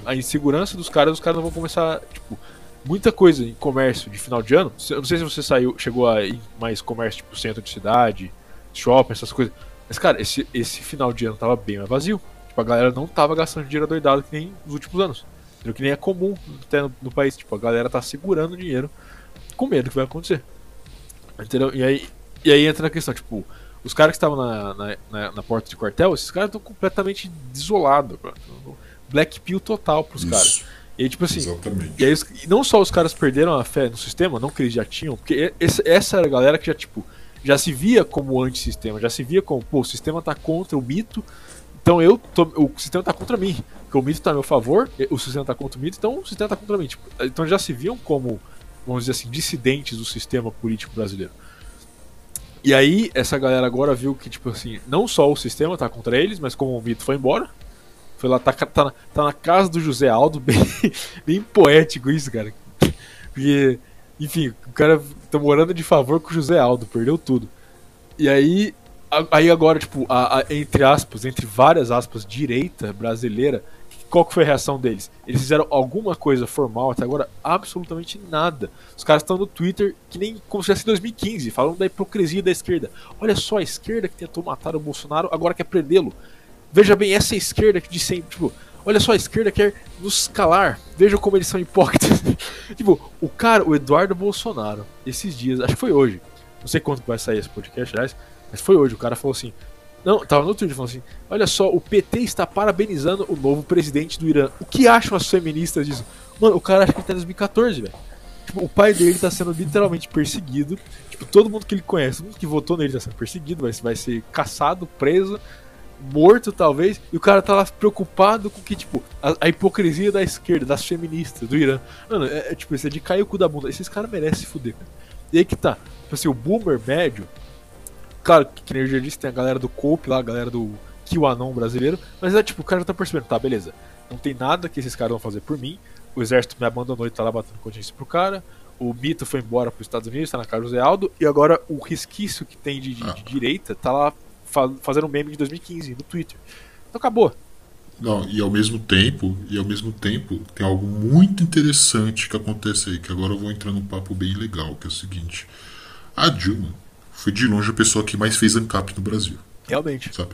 a insegurança dos caras, os caras não vão começar, tipo, muita coisa em comércio de final de ano. Eu não sei se você saiu, chegou a ir mais comércio, tipo, centro de cidade, shopping, essas coisas. Mas, cara, esse, esse final de ano tava bem mais vazio. Tipo, a galera não tava gastando dinheiro doidado que nem nos últimos anos. Entendeu? Que nem é comum até no, no país. Tipo, a galera tá segurando dinheiro com medo do que vai acontecer. Entendeu? E aí, e aí entra na questão, tipo, os caras que estavam na, na, na, na porta de quartel, esses caras estão completamente desolados. Black pill total pros Isso. caras. E aí, tipo assim, Exatamente. e aí, não só os caras perderam a fé no sistema, não que eles já tinham, porque essa era a galera que já, tipo, já se via como antissistema, já se via como, pô, o sistema tá contra o mito, então eu tô, o sistema tá contra mim. Porque o mito tá a meu favor, o sistema tá contra o mito, então o sistema tá contra mim. Tipo, então já se viam como, vamos dizer assim, dissidentes do sistema político brasileiro. E aí, essa galera agora viu que, tipo assim, não só o sistema tá contra eles, mas como o mito foi embora. Foi lá, tá, ca- tá, na, tá na casa do José Aldo, bem, bem poético isso, cara. Porque, enfim, o cara tá morando de favor com o José Aldo, perdeu tudo. E aí, aí agora, tipo, a- a- entre aspas, entre várias aspas, direita brasileira, qual que foi a reação deles? Eles fizeram alguma coisa formal até agora? Absolutamente nada. Os caras estão no Twitter que nem como se fosse em 2015, falando da hipocrisia da esquerda. Olha só, a esquerda que tentou matar o Bolsonaro agora quer prendê-lo. Veja bem, essa esquerda que de sempre, tipo, olha só, a esquerda quer nos calar. Veja como eles são hipócritas. tipo, o cara, o Eduardo Bolsonaro, esses dias, acho que foi hoje. Não sei quando que vai sair esse podcast, aliás, mas foi hoje. O cara falou assim: não, tava no Twitter falando assim: olha só, o PT está parabenizando o novo presidente do Irã. O que acham as feministas disso? Mano, o cara acha que ele tá em 2014, velho. Tipo, o pai dele tá sendo literalmente perseguido. Tipo, todo mundo que ele conhece, todo mundo que votou nele tá sendo perseguido, vai, vai ser caçado, preso, morto talvez. E o cara tá lá preocupado com que, tipo, a, a hipocrisia da esquerda, das feministas, do Irã. Mano, é, é, tipo, isso é de cair o cu da bunda. Esses caras merecem se fuder, cara. E aí que tá. Tipo assim, o boomer médio, Claro, que, que já disse, tem a galera do Cope lá, a galera do QAnon brasileiro, mas é tipo, o cara já tá percebendo, tá, beleza. Não tem nada que esses caras vão fazer por mim. O exército me abandonou e tá lá batendo continência pro cara. O mito foi embora pros Estados Unidos, tá na cara do Zé Aldo. E agora o resquício que tem de, de- de direita tá lá fa- fazendo um meme de 2015 no Twitter. Então acabou. Não, e ao mesmo tempo, e ao mesmo tempo, tem algo muito interessante que acontece aí, que agora eu vou entrar num papo bem legal, que é o seguinte. A Dilma foi de longe a pessoa que mais fez ANCAP no Brasil, Realmente. sabe?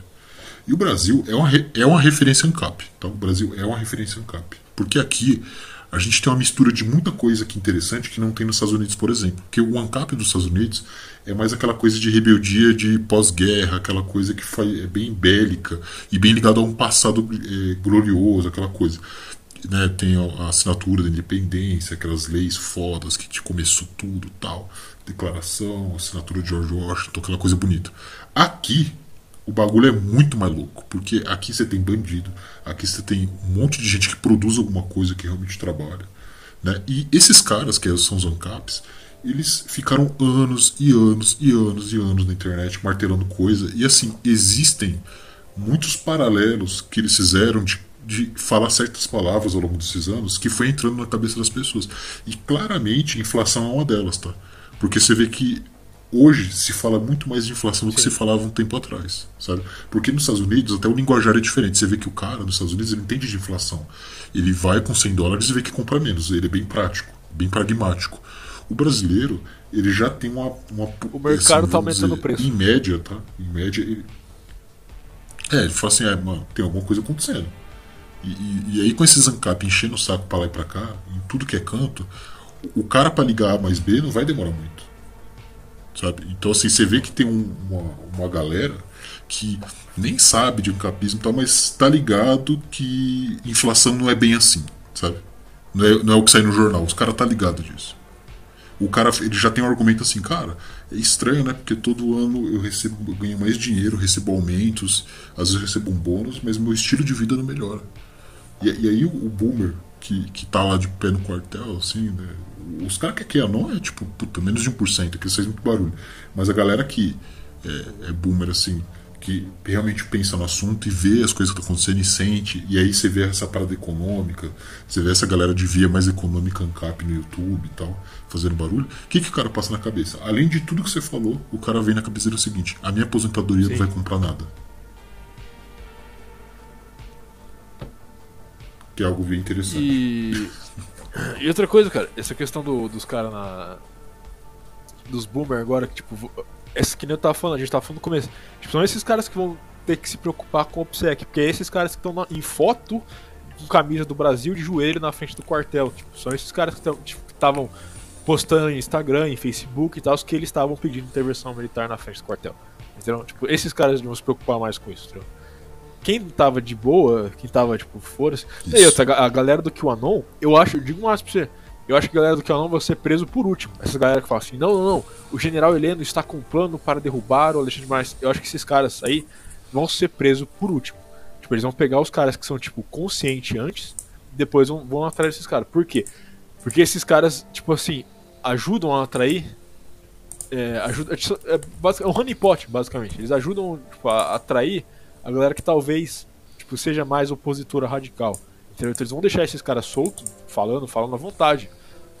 E o Brasil é uma, é uma referência ANCAP, tá? O Brasil é uma referência ANCAP. Porque aqui a gente tem uma mistura de muita coisa aqui interessante que não tem nos Estados Unidos, por exemplo. Porque o ANCAP dos Estados Unidos é mais aquela coisa de rebeldia de pós-guerra, aquela coisa que foi, é bem bélica e bem ligado a um passado eh, glorioso, aquela coisa. Né, tem a a assinatura da independência, aquelas leis fodas que te começou tudo tal, declaração, assinatura de George Washington, aquela coisa bonita. Aqui o bagulho é muito mais louco, porque aqui você tem bandido, aqui você tem um monte de gente que produz alguma coisa que realmente trabalha. Né? E esses caras, que são os ANCAPs, eles ficaram anos e anos e anos e anos na internet martelando coisa. E assim, existem muitos paralelos que eles fizeram de, de falar certas palavras ao longo desses anos que foi entrando na cabeça das pessoas. E claramente, inflação é uma delas, tá? Porque você vê que hoje se fala muito mais de inflação do que se falava um tempo atrás, sabe? Porque nos Estados Unidos até o linguajar é diferente. Você vê que o cara nos Estados Unidos ele entende de inflação. Ele vai com 100 dólares e vê que compra menos. Ele é bem prático, bem pragmático. O brasileiro, ele já tem uma. uma O mercado tá vamos aumentando o preço. Em média, tá? Em média, ele. É, ele fala assim: é, mano, tem alguma coisa acontecendo. E, e- e aí, com esses ANCAP enchendo o saco pra lá e pra cá, em tudo que é canto, o cara pra ligar A mais B não vai demorar muito. Sabe? Então, assim, você vê que tem um- uma, uma galera que nem sabe de ancapismo e tal, mas tá ligado que inflação não é bem assim, sabe? Não é, não é o que sai no jornal, os caras tá ligado disso. O cara ele já tem um argumento assim, cara, é estranho, né? Porque todo ano eu recebo, eu ganho mais dinheiro, recebo aumentos, às vezes recebo um bônus, mas meu estilo de vida não melhora. E, e aí o, o boomer que, que tá lá de pé no quartel, assim, né? Os caras que aqui é não é tipo, puta, menos de 1%, que faz muito barulho. Mas a galera que é, é boomer, assim, que realmente pensa no assunto e vê as coisas que estão acontecendo e sente, e aí você vê essa parada econômica, você vê essa galera de via mais econômica ANCAP no YouTube e tal, fazendo barulho, o que, que o cara passa na cabeça? Além de tudo que você falou, o cara vem na cabeça o seguinte: a minha aposentadoria não vai comprar nada. que é algo bem interessante. E. E outra coisa, cara, essa questão do- dos caras na. Dos boomer agora, que tipo. Essa que nem eu tava falando, a gente tava falando no começo. Tipo, são esses caras que vão ter que se preocupar com o OPSEC, porque é esses caras que estão em foto com camisa do Brasil de joelho na frente do quartel. Tipo, são esses caras que estavam tipo, estavam postando em Instagram, em Facebook e tal, que eles estavam pedindo intervenção militar na frente do quartel. Entendeu? Tipo, esses caras vão se preocupar mais com isso, entendeu? Quem tava de boa, quem tava, tipo, Isso. outra, a galera do QAnon, eu acho, eu digo mais pra você, eu acho que a galera do QAnon vai ser preso por último. Essa galera que fala assim, não, não, não, o general Heleno está com um plano para derrubar o Alexandre de Moraes. Eu acho que esses caras aí vão ser presos por último. Tipo, eles vão pegar os caras que são, tipo, conscientes antes, e depois vão, vão atrás desses caras. Por quê? Porque esses caras, tipo assim, ajudam a atrair. É, ajuda, é, basic- é um honeypot, basicamente. Eles ajudam tipo, a atrair a galera que talvez tipo, seja mais opositora radical. Então eles vão deixar esses caras soltos, falando, falando à vontade.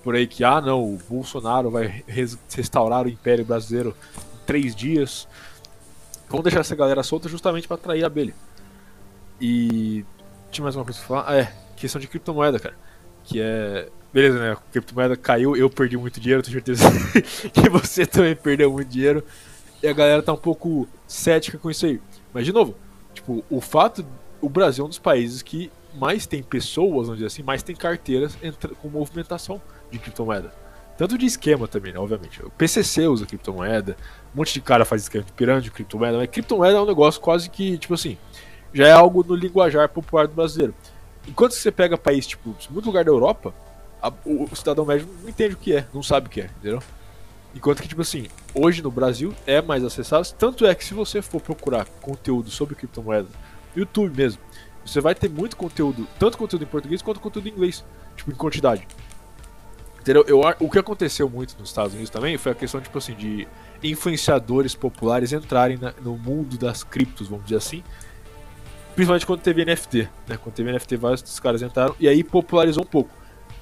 Por aí que, ah não, o Bolsonaro vai res- restaurar o Império Brasileiro em três dias. Vão deixar essa galera solta justamente para atrair a abelha. E. Tinha mais uma coisa pra falar? Ah, é, questão de criptomoeda, cara. Que é. Beleza, né? A criptomoeda caiu, eu perdi muito dinheiro, tenho certeza que você também perdeu muito dinheiro. E a galera tá um pouco cética com isso aí. Mas, de novo, tipo, o fato. O Brasil é um dos países que mais tem pessoas, vamos dizer assim, mais tem carteiras com movimentação de criptomoeda. Tanto de esquema também, né, obviamente. O PCC usa criptomoeda, um monte de cara faz esquema de pirâmide de criptomoeda, mas criptomoeda é um negócio quase que, tipo assim, já é algo no linguajar popular do brasileiro. Enquanto você pega país, tipo, muito lugar da Europa, a- o, o cidadão médio não entende o que é, não sabe o que é, entendeu? Enquanto que, tipo assim, hoje no Brasil é mais acessável. Tanto é que se você for procurar conteúdo sobre criptomoedas, YouTube mesmo, você vai ter muito conteúdo, tanto conteúdo em português quanto conteúdo em inglês, tipo, em quantidade. Entendeu? Eu, o que aconteceu muito nos Estados Unidos também foi a questão, tipo assim, de influenciadores populares entrarem na- no mundo das criptos, vamos dizer assim. Principalmente quando teve NFT, né? Quando teve NFT, vários dos caras entraram e aí popularizou um pouco.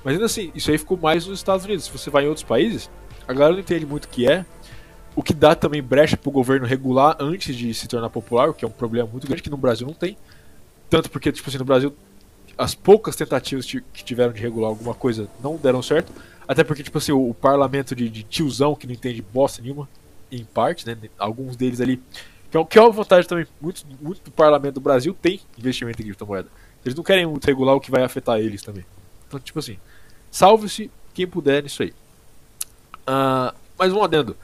Mas ainda assim, isso aí ficou mais nos Estados Unidos. Se você vai em outros países, a galera não entende muito o que é. O que dá também brecha pro governo regular antes de se tornar popular, o que é um problema muito grande que no Brasil não tem. Tanto porque, tipo assim, no Brasil, as poucas tentativas ti- que tiveram de regular alguma coisa não deram certo. Até porque, tipo assim, o, o parlamento de, de tiozão que não entende bosta nenhuma, em parte, né? Alguns deles ali. Que é, que é uma vantagem também, muito, muito do parlamento do Brasil tem investimento em criptomoeda. Eles não querem muito regular o que vai afetar eles também. Então, tipo assim, salve-se quem puder nisso aí. Ah, mais um adendo.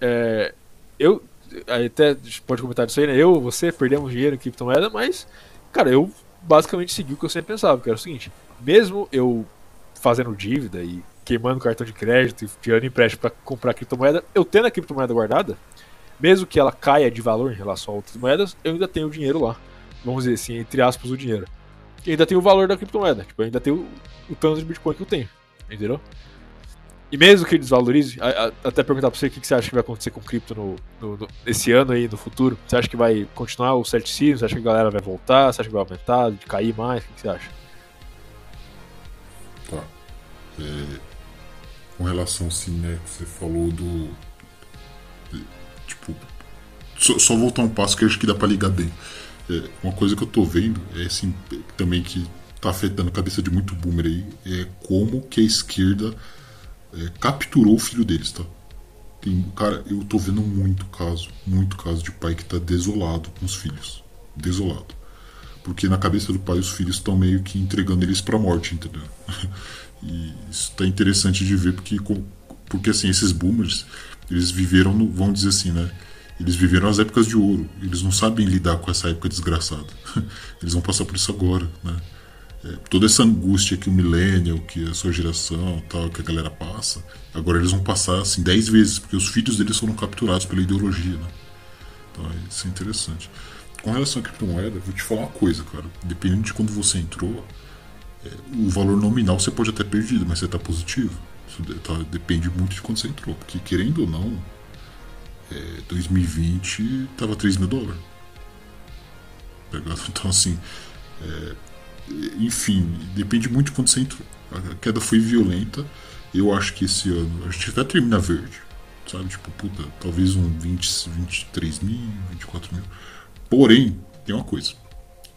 É, eu, até pode comentar disso aí, né? Eu, você perdemos dinheiro em criptomoeda, mas, cara, eu basicamente segui o que eu sempre pensava, que era o seguinte: mesmo eu fazendo dívida e queimando cartão de crédito e tirando empréstimo para comprar criptomoeda, eu tendo a criptomoeda guardada, mesmo que ela caia de valor em relação a outras moedas, eu ainda tenho o dinheiro lá. Vamos dizer assim, entre aspas, o dinheiro. E ainda tenho o valor da criptomoeda. Tipo, ainda tenho o, o tanto de Bitcoin que eu tenho. Entendeu? E mesmo que desvalorize, a- a- até perguntar pra você o que que você acha que vai acontecer com cripto no, no- no- esse ano aí, no futuro. Você acha que vai continuar o ceticismo? Você acha que a galera vai voltar? Você acha que vai aumentar, cair mais? O que que você acha? Tá. É, com relação assim, né, que você falou do. Tipo. Só, só voltar um passo que eu acho que dá pra ligar bem. É, uma coisa que eu tô vendo é assim, também que tá afetando a cabeça de muito boomer aí, é como que a esquerda é, capturou o filho deles, tá? Tem, cara, eu tô vendo muito caso, muito caso de pai que tá desolado com os filhos. Desolado. Porque na cabeça do pai os filhos estão meio que entregando eles pra morte, entendeu? E isso tá interessante de ver porque, porque assim, esses boomers, eles viveram, no, vamos dizer assim, né? Eles viveram as épocas de ouro. Eles não sabem lidar com essa época desgraçada. Eles vão passar por isso agora, né? É, toda essa angústia que o millennial, que a sua geração, tal, que a galera passa, agora eles vão passar assim 10 vezes, porque os filhos deles foram capturados pela ideologia, né? Então isso é interessante. Com relação à criptomoeda, vou te falar uma coisa, cara. Dependendo de quando você entrou, é, o valor nominal você pode até perdido, mas você está positivo. Isso tá- depende muito de quando você entrou, porque querendo ou não, é, 2020 tava 3 mil dólares. Pegado? Então assim, é, enfim, depende muito de quando você entrou. A queda foi violenta. Eu acho que esse ano a gente até termina verde. Sabe? Tipo, puta, talvez um 20, 23 mil, 24 mil. Porém, tem uma coisa.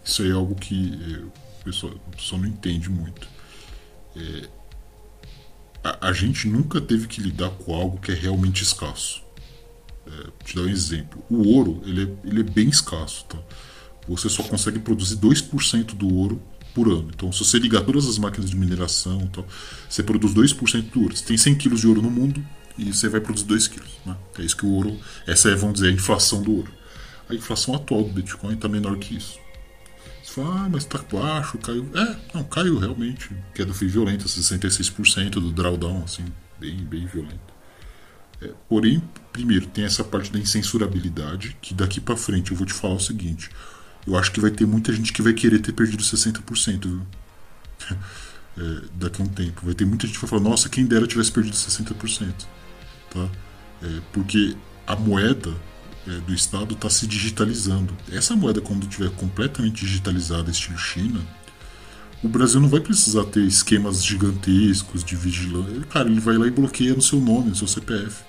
Isso aí é algo que O pessoal, o pessoal não entende muito. É, a, a, gente nunca teve que lidar com algo que é realmente escasso. É, te dar um exemplo. O ouro, ele é, ele é bem escasso, tá? Você só consegue produzir 2% do ouro por ano. Então, se você ligar todas as máquinas de mineração, então, você produz 2% do ouro. Você tem 100 kg de ouro no mundo e você vai produzir 2 kg. Né? É isso que o ouro. Essa é, vamos dizer, a inflação do ouro. A inflação atual do Bitcoin está menor que isso. Você fala, ah, mas está baixo, caiu. É, não, caiu realmente. Queda foi violenta, 66% do drawdown, assim, bem, bem violento. É, porém, primeiro, tem essa parte da incensurabilidade, que daqui para frente eu vou te falar o seguinte eu acho que vai ter muita gente que vai querer ter perdido 60%, viu? É, daqui a um tempo. Vai ter muita gente que vai falar, nossa, quem dera tivesse perdido 60%. Tá? É, porque a moeda é, do Estado está se digitalizando. Essa moeda, quando estiver completamente digitalizada, estilo China, o Brasil não vai precisar ter esquemas gigantescos de vigilância. Cara, ele vai lá e bloqueia no seu nome, no seu CPF.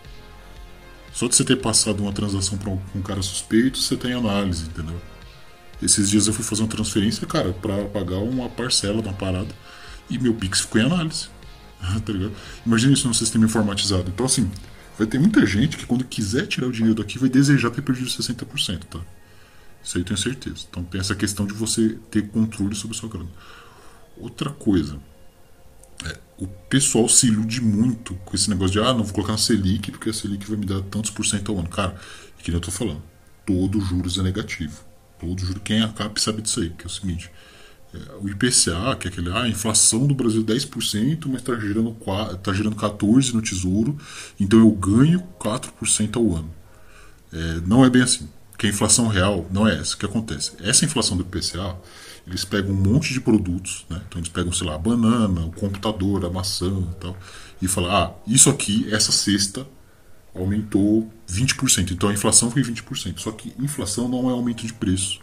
Só de você ter passado uma transação para um cara suspeito, você tem análise, entendeu? Esses dias eu fui fazer uma transferência, cara, para pagar uma parcela da parada e meu Pix ficou em análise. tá ligado? Imagina isso num sistema informatizado. Então, assim, vai ter muita gente que quando quiser tirar o dinheiro daqui vai desejar ter perdido 60%, tá? Isso aí eu tenho certeza. Então tem essa questão de você ter controle sobre a sua grana. Outra coisa, é, o pessoal se ilude muito com esse negócio de ah, não vou colocar na Selic porque a Selic vai me dar tantos por cento ao ano. Cara, que nem eu tô falando, todo juros é negativo todos, quem é a CAP sabe disso aí, que é o seguinte. É, o IPCA, que é aquele, ah, a inflação do Brasil 10%, mas está girando, tá girando 14% no tesouro, então eu ganho 4% ao ano. É, não é bem assim. Que a inflação real não é essa. O que acontece? Essa inflação do IPCA, eles pegam um monte de produtos, né? então eles pegam, sei lá, a banana, o computador, a maçã e tal, e falam, ah, isso aqui, essa cesta, aumentou 20%. Então a inflação foi 20%. Só que inflação não é aumento de preço.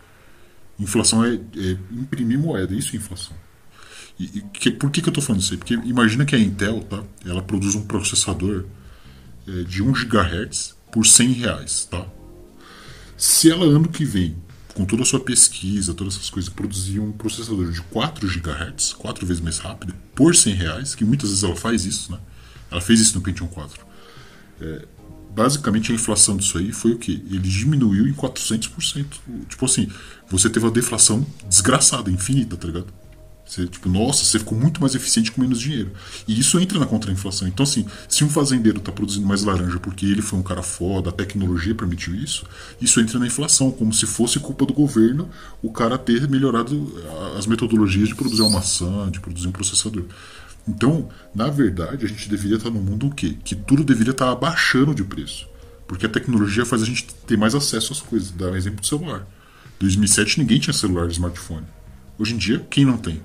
Inflação é, é imprimir moeda, isso é inflação. E, e que, por que, que eu estou falando isso aí? Porque imagina que a Intel tá, ela produz um processador é, de 1 GHz por 100 reais. Tá? Se ela ano que vem, com toda a sua pesquisa, todas essas coisas, produzir um processador de 4 GHz, 4 vezes mais rápido, por 100 reais, que muitas vezes ela faz isso, né? Ela fez isso no Pentium 4. É, basicamente a inflação disso aí foi o que? Ele diminuiu em 400%. Tipo assim, você teve uma deflação desgraçada, infinita, tá ligado? Você, tipo, nossa, você ficou muito mais eficiente com menos dinheiro. E isso entra na contra-inflação. Então, assim, se um fazendeiro está produzindo mais laranja porque ele foi um cara foda, a tecnologia permitiu isso, isso entra na inflação, como se fosse culpa do governo o cara ter melhorado as metodologias de produzir uma maçã, de produzir um processador. Então, na verdade, a gente deveria estar num mundo o quê? Que tudo deveria estar abaixando de preço. Porque a tecnologia faz a gente ter mais acesso às coisas. Dá um exemplo do celular. Em 2007 ninguém tinha celular e smartphone. Hoje em dia, quem não tem?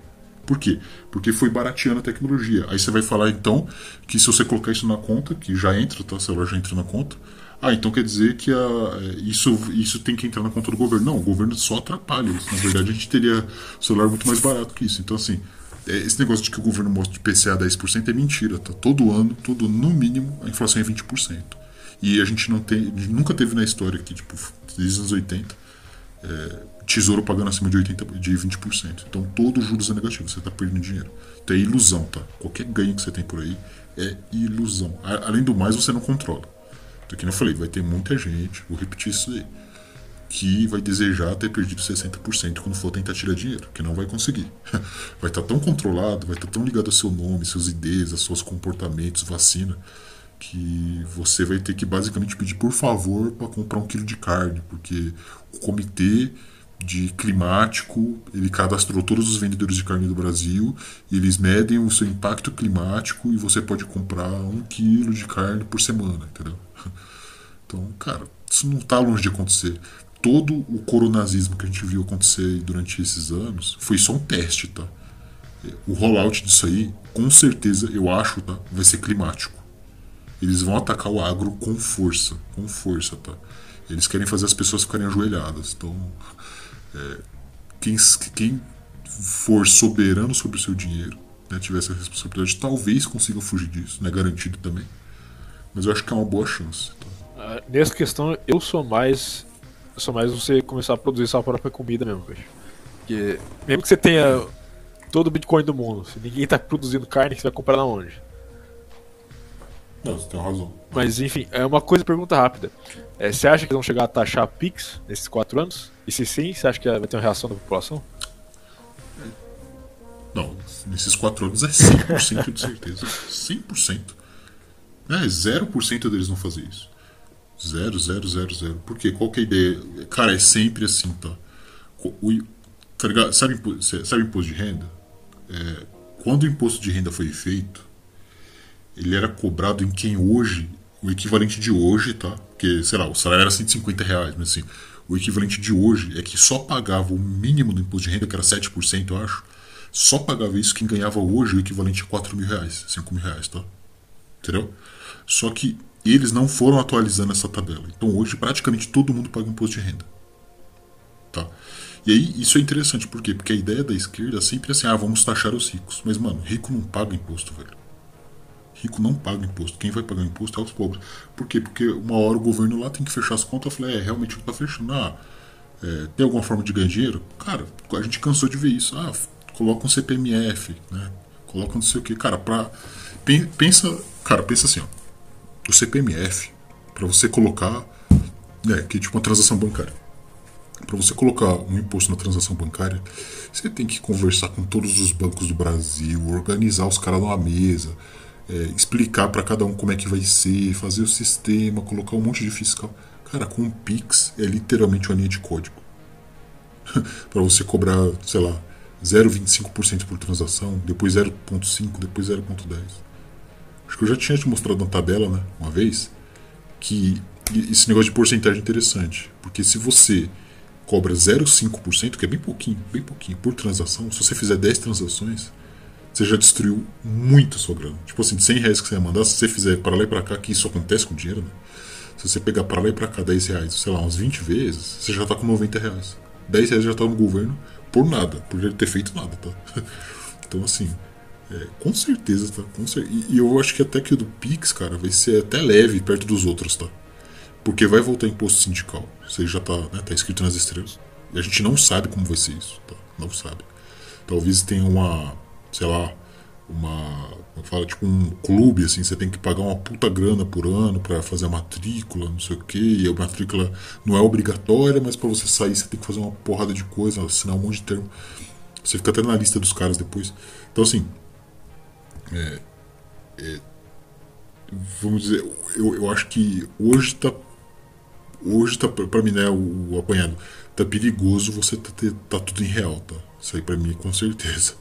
Por quê? Porque foi barateando a tecnologia. Aí você vai falar então que se você colocar isso na conta, que já entra, tá? O celular já entra na conta. Ah, então quer dizer que a, é, isso, isso tem que entrar na conta do governo. Não, o governo só atrapalha isso. Na verdade, a gente teria celular muito mais barato que isso. Então, assim, esse negócio de que o governo mostra de PCA 10% é mentira, tá? Todo ano, todo no mínimo, a inflação é 20%. E a gente não tem, nunca teve na história aqui, tipo, desde os anos 80, é, tesouro pagando acima de, 80, de 20%. Então todo juros é negativo, você está perdendo dinheiro. Então é ilusão, tá? Qualquer ganho que você tem por aí é ilusão. Além do mais, você não controla. Então, como eu falei, vai ter muita gente, vou repetir isso aí que vai desejar ter perdido 60% quando for tentar tirar dinheiro, que não vai conseguir. Vai estar tá tão controlado, vai estar tá tão ligado ao seu nome, seus ideias, aos seus comportamentos, vacina, que você vai ter que basicamente pedir por favor para comprar um quilo de carne, porque o comitê de climático, ele cadastrou todos os vendedores de carne do Brasil, eles medem o seu impacto climático e você pode comprar um quilo de carne por semana, entendeu? Então, cara, isso não está longe de acontecer todo o coronazismo que a gente viu acontecer durante esses anos foi só um teste, tá? O rollout disso aí, com certeza, eu acho, tá? Vai ser climático. Eles vão atacar o agro com força, com força, tá? Eles querem fazer as pessoas ficarem ajoelhadas. Então, é, quem, quem for soberano sobre o seu dinheiro, né, tiver essa responsabilidade, talvez consiga fugir disso. Não é garantido também. Mas eu acho que é uma boa chance. Tá? Uh, nessa questão, eu sou mais só mais você começar a produzir sua própria comida mesmo, bicho. Porque mesmo que você tenha todo o Bitcoin do mundo. Se ninguém tá produzindo carne, você vai comprar na onde? Não, você tem razão. Mas enfim, é uma coisa, pergunta rápida. É, você acha que vão chegar a taxar Pix nesses quatro anos? E se sim, você acha que vai ter uma reação da população? Não, nesses quatro anos é 100% de certeza. 100%. É, 0% deles não fazer isso. 0, 0, 0, 0. Por quê? Qual que é a ideia? Cara, é sempre assim, tá? O, tá ligado? Sabe, sabe imposto de renda? É, quando o imposto de renda foi feito, ele era cobrado em quem hoje, o equivalente de hoje, tá? Porque, sei lá, o salário era 150 reais, mas assim, o equivalente de hoje é que só pagava o mínimo do imposto de renda, que era 7%, eu acho. Só pagava isso quem ganhava hoje o equivalente a 4 mil reais, 5 mil reais, tá? Entendeu? Só que eles não foram atualizando essa tabela. Então hoje praticamente todo mundo paga imposto de renda. Tá? E aí isso é interessante, por quê? Porque a ideia da esquerda é sempre assim, ah, vamos taxar os ricos. Mas, mano, rico não paga imposto, velho. Rico não paga imposto. Quem vai pagar imposto é os pobres. Por quê? Porque uma hora o governo lá tem que fechar as contas. Eu falei, é, realmente não tá fechando. Ah, é, tem alguma forma de ganhar dinheiro? Cara, a gente cansou de ver isso. Ah, coloca um CPMF, né? Coloca não sei o que. Cara, pra. Pensa. Cara, pensa assim, ó. O CPMF, para você colocar. É, que é tipo uma transação bancária. Para você colocar um imposto na transação bancária, você tem que conversar com todos os bancos do Brasil, organizar os caras numa mesa, é, explicar para cada um como é que vai ser, fazer o sistema, colocar um monte de fiscal. Cara, com o Pix é literalmente uma linha de código. para você cobrar, sei lá, 0,25% por transação, depois 0,5%, depois 0,10%. Acho que eu já tinha te mostrado na tabela, né, uma vez, que esse negócio de porcentagem é interessante. Porque se você cobra 0,5%, que é bem pouquinho, bem pouquinho por transação, se você fizer 10 transações, você já destruiu muito a sua grana. Tipo assim, de 100 reais que você ia mandar, se você fizer para lá e para cá, que isso acontece com dinheiro, né? Se você pegar para lá e para cá 10 reais, sei lá, umas 20 vezes, você já tá com 90 reais. 10 reais já tá no governo por nada, por ele ter feito nada, tá? Então, assim, é, com certeza, tá? Com cer e, e, eu acho que até que o do Pix, cara, vai ser até leve perto dos outros, tá? Porque vai voltar imposto sindical. Isso aí já tá, né, tá escrito nas estrelas. E a gente não sabe como vai ser isso, tá? Não sabe. Talvez tenha uma, sei lá, uma. Como fala, tipo um clube, assim, você tem que pagar uma puta grana por ano para fazer a matrícula, não sei o que, e a matrícula não é obrigatória, mas para você sair você tem que fazer uma porrada de coisa, assinar um monte de termo. Você fica até na lista dos caras depois. Então assim. É, é, vamos dizer, eu, eu acho que hoje tá hoje tá para mim né o, o, apanhado tá perigoso você tá, tá tudo em real tá? Isso aí para mim com certeza.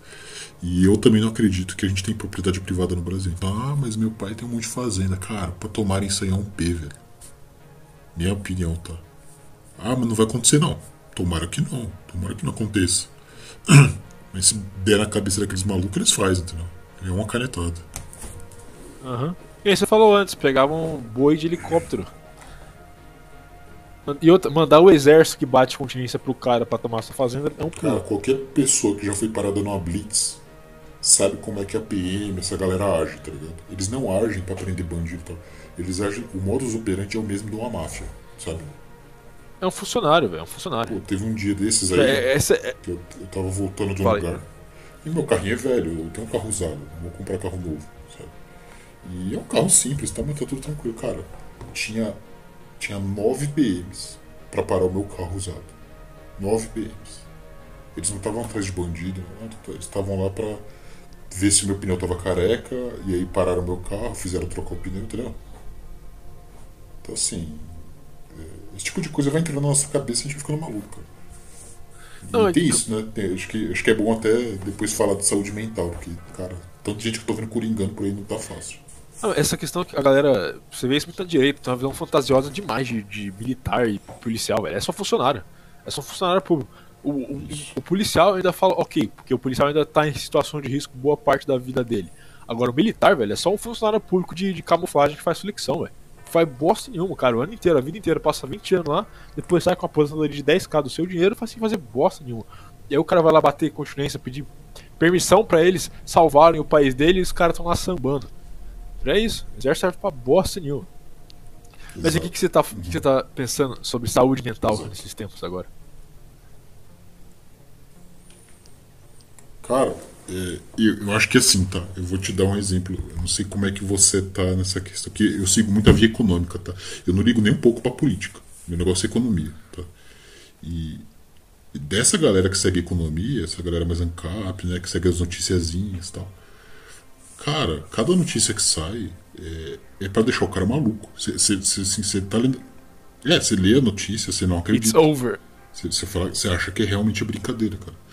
E eu também não acredito que a gente tem propriedade privada no Brasil. Então ah mas meu pai tem um monte de fazenda. Cara para tomar isso aí é um P velho. Minha opinião tá? Ah mas não vai acontecer não. Tomara que não. Tomara que não aconteça. Mas se der na cabeça daqueles malucos eles fazem entendeu é uma canetada Uhum. E aí você falou antes, pegavam um boi de helicóptero e outra, mandar o exército que bate continência pro cara para tomar sua fazenda é um pulo. Cara, qualquer pessoa que já foi parada numa blitz sabe como é que a PM, essa galera age, tá ligado? Eles não agem para prender bandido, tá? Eles agem, o modus operandi é o mesmo de uma máfia, sabe? É um funcionário, velho, é um funcionário. Pô, teve um dia desses aí é, essa é... que eu, eu tava voltando de um lugar. E meu carrinho é velho, eu tenho um carro usado, vou comprar carro novo, sabe? E é um carro simples, tá? Mas tá tudo tranquilo, cara. Tinha tinha 9 PMs para parar o meu carro usado. 9 PMs. Eles não estavam atrás de bandido, eles estavam lá para ver se meu pneu tava careca e aí pararam meu carro, fizeram trocar o pneu, entendeu? Então assim, é, esse tipo de coisa vai entrando na nossa cabeça e a gente fica maluco. Não, tem isso, né? Tem, acho, que, acho que é bom até depois falar de saúde mental, porque, cara, tanta gente que eu tô vendo coringando por aí não tá fácil. Não, essa questão que a galera. Você vê isso muito na direita, tem uma visão fantasiosa demais de, de militar e policial, velho. É só funcionário. É só funcionário público. O, o, o, policial ainda fala, ok, porque o policial ainda tá em situação de risco boa parte da vida dele. Agora, o militar, velho, é só um funcionário público de, de camuflagem que faz flexão, velho. Faz bosta nenhuma, cara. O ano inteiro, a vida inteira, passa 20 anos lá, depois sai com a aposentadoria de 10k do seu dinheiro faz sem fazer bosta nenhuma. E aí o cara vai lá bater continência, pedir permissão para eles salvarem o país dele e os caras estão lá sambando. É isso. O exército serve pra bosta nenhuma. Mas o que, que, você tá, que você tá pensando sobre saúde mental Exato. nesses tempos agora? Cara, É, eu, eu acho que assim, tá? Eu vou te dar um exemplo. Eu não sei como é que você tá nessa questão. Que eu sigo muito a via econômica, tá? Eu não ligo nem um pouco pra política. Meu negócio é economia, tá? E, e dessa galera que segue economia, essa galera mais ANCAP, né? Que segue as noticiazinhas e tal. Cara, cada notícia que sai é, é para deixar o cara maluco. Você assim, tá lendo. É, você lê a notícia, você não acredita. It's over. Você acha que é realmente brincadeira, cara.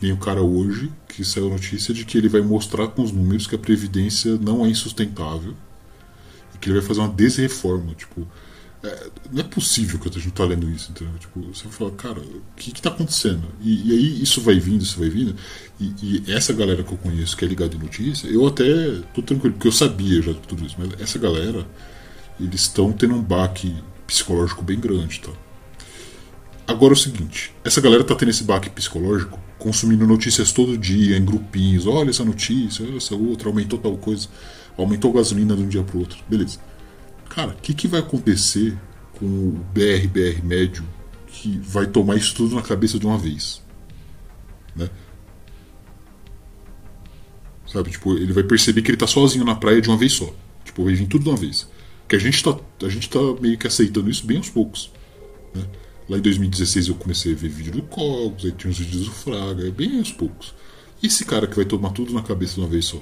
Que nem o cara hoje, que saiu a notícia de que ele vai mostrar com os números que a Previdência não é insustentável e que ele vai fazer uma desreforma. Tipo, é, não é possível que a gente tá lendo isso, entendeu? Tipo, você vai falar, cara, o que que tá acontecendo? E, e aí isso vai vindo, isso vai vindo. E, e, essa galera que eu conheço, que é ligada em notícia, eu até tô tranquilo, porque eu sabia já tudo isso, mas essa galera, eles estão tendo um baque psicológico bem grande, tá? Agora é o seguinte, essa galera tá tendo esse baque psicológico, consumindo notícias todo dia, em grupinhos, olha essa notícia, olha essa outra, aumentou tal coisa, aumentou a gasolina de um dia pro outro, beleza. Cara, o que, que vai acontecer com o BR-BR médio que vai tomar isso tudo na cabeça de uma vez? Né? Sabe, tipo, ele vai perceber que ele tá sozinho na praia de uma vez só. Tipo, vai vir tudo de uma vez. Que a gente tá, a gente tá meio que aceitando isso bem aos poucos. Né? Lá em 2016 eu comecei a ver vídeo do Cogos, aí tinha uns vídeos do Fraga, é bem aos poucos. E esse cara que vai tomar tudo na cabeça de uma vez só?